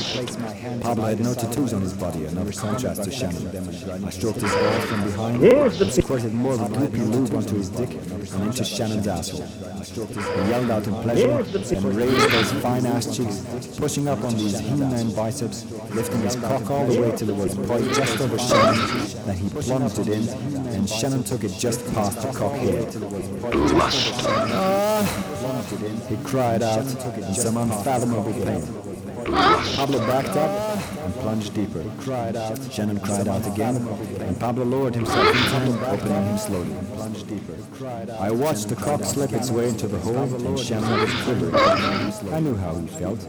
Pablo had no tattoos on his body, another contrast to Shannon. I stroked his balls from behind, and squirted more of a gloopy lube onto his dick and into Shannon's asshole. He yelled out in pleasure and raised those fine ass cheeks, pushing up on these He-Man biceps, lifting his cock all the way till it was poised just over Shannon. Then he plunged it in, and Shannon took it just past the cock head. Ah, he cried out in some unfathomable pain. Pablo backed up and plunged deeper. Cried out. Shannon cried out again, and Pablo lowered himself into him, opening him slowly. I watched the cock slip its way into the hole, and Shannon was quivering. I knew how he felt.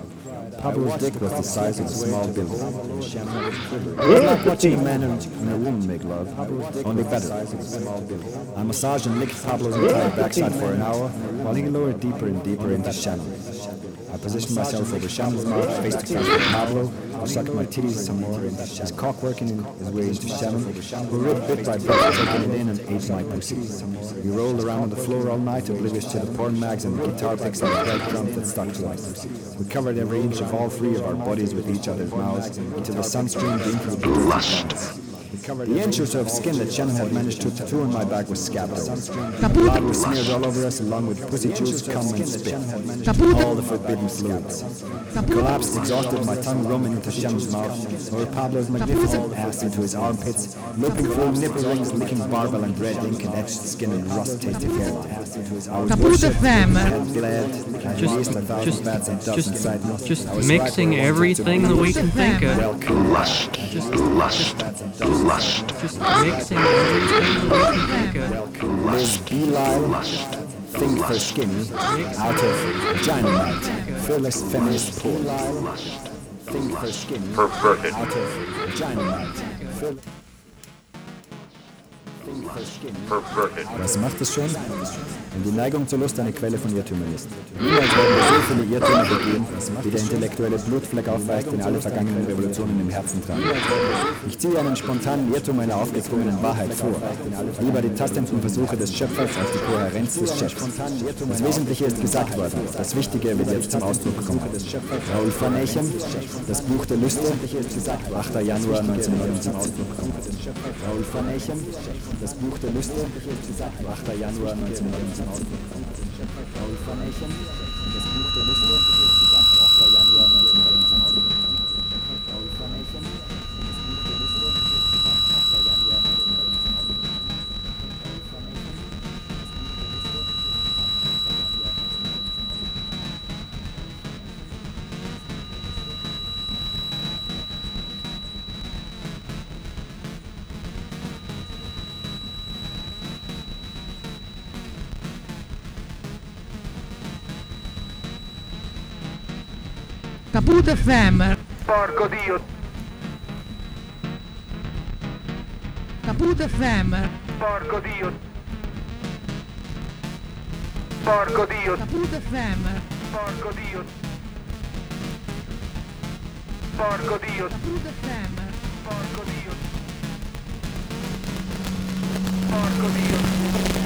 Pablo's dick was the size of a small building. It was like watching a man and, and a woman make love, only better. I massaged and licked Pablo's entire backside for an hour, while he lowered deeper and deeper into Shannon. I positioned myself over Shannon's mouth, face to face with Pablo, I sucked my titties some more, his cock working in his way into Shannon, who ripped bit by bit, taking it in and ate my pussy. We rolled around on the floor all night, oblivious to the porn mags and the guitar picks and the breadcrumbs that stuck to us. We covered every inch of all three of our bodies with each other's mouths until the sun streamed in through the lust. The inch or so of skin that Shannon had managed to tattoo on my back was scabbed. Blood was smeared all over us along with pussy juice, cum and spit. All the forbidden fluids. I collapsed exhausted, my tongue roaming into Shannon's mouth, over Pablo's magnificent ass into his armpits, looping through nipple rings, licking barbell and red ink and etched skin and rust-tasted hairline. I was Kaput worshipped, bled, Just- released just- just- dozen side notes. just mixing right where I wanted to everything that we can think of. Welcome. Lust. Lust. Lust. We can think for Skinny, out of Dynamite, Fearless Feminist Poet. Think for Skinny, Perverted. out of Dynamite, Was macht es schon? Wenn die Neigung zur Lust eine Quelle von Irrtümern ist. Niemals werden wir so viele Irrtümer begehen, wie der intellektuelle Blutfleck aufweist, den alle vergangenen Revolutionen im Herzen tragen. Ich ziehe einen spontanen Irrtum einer aufgezwungenen Wahrheit vor. Lieber die tastenden Versuche des Schöpfers als die Kohärenz des Chefs. Das Wesentliche ist gesagt worden. Das Wichtige wird jetzt zum Ausdruck kommen. Raoul Echem, das Buch der Lüste, 8. Januar 1979. Raoul Echem, das Buch der Lüste, 8. Januar 1979. Raoul von Echem, das Buch der Lüste, Kaput FM. Porco Dio. Kaput FM. Porco Dio. Porco Dio. Kaput FM. Porco Dio. Porco Dio. Kaput FM. Porco Dio. Porco Dio.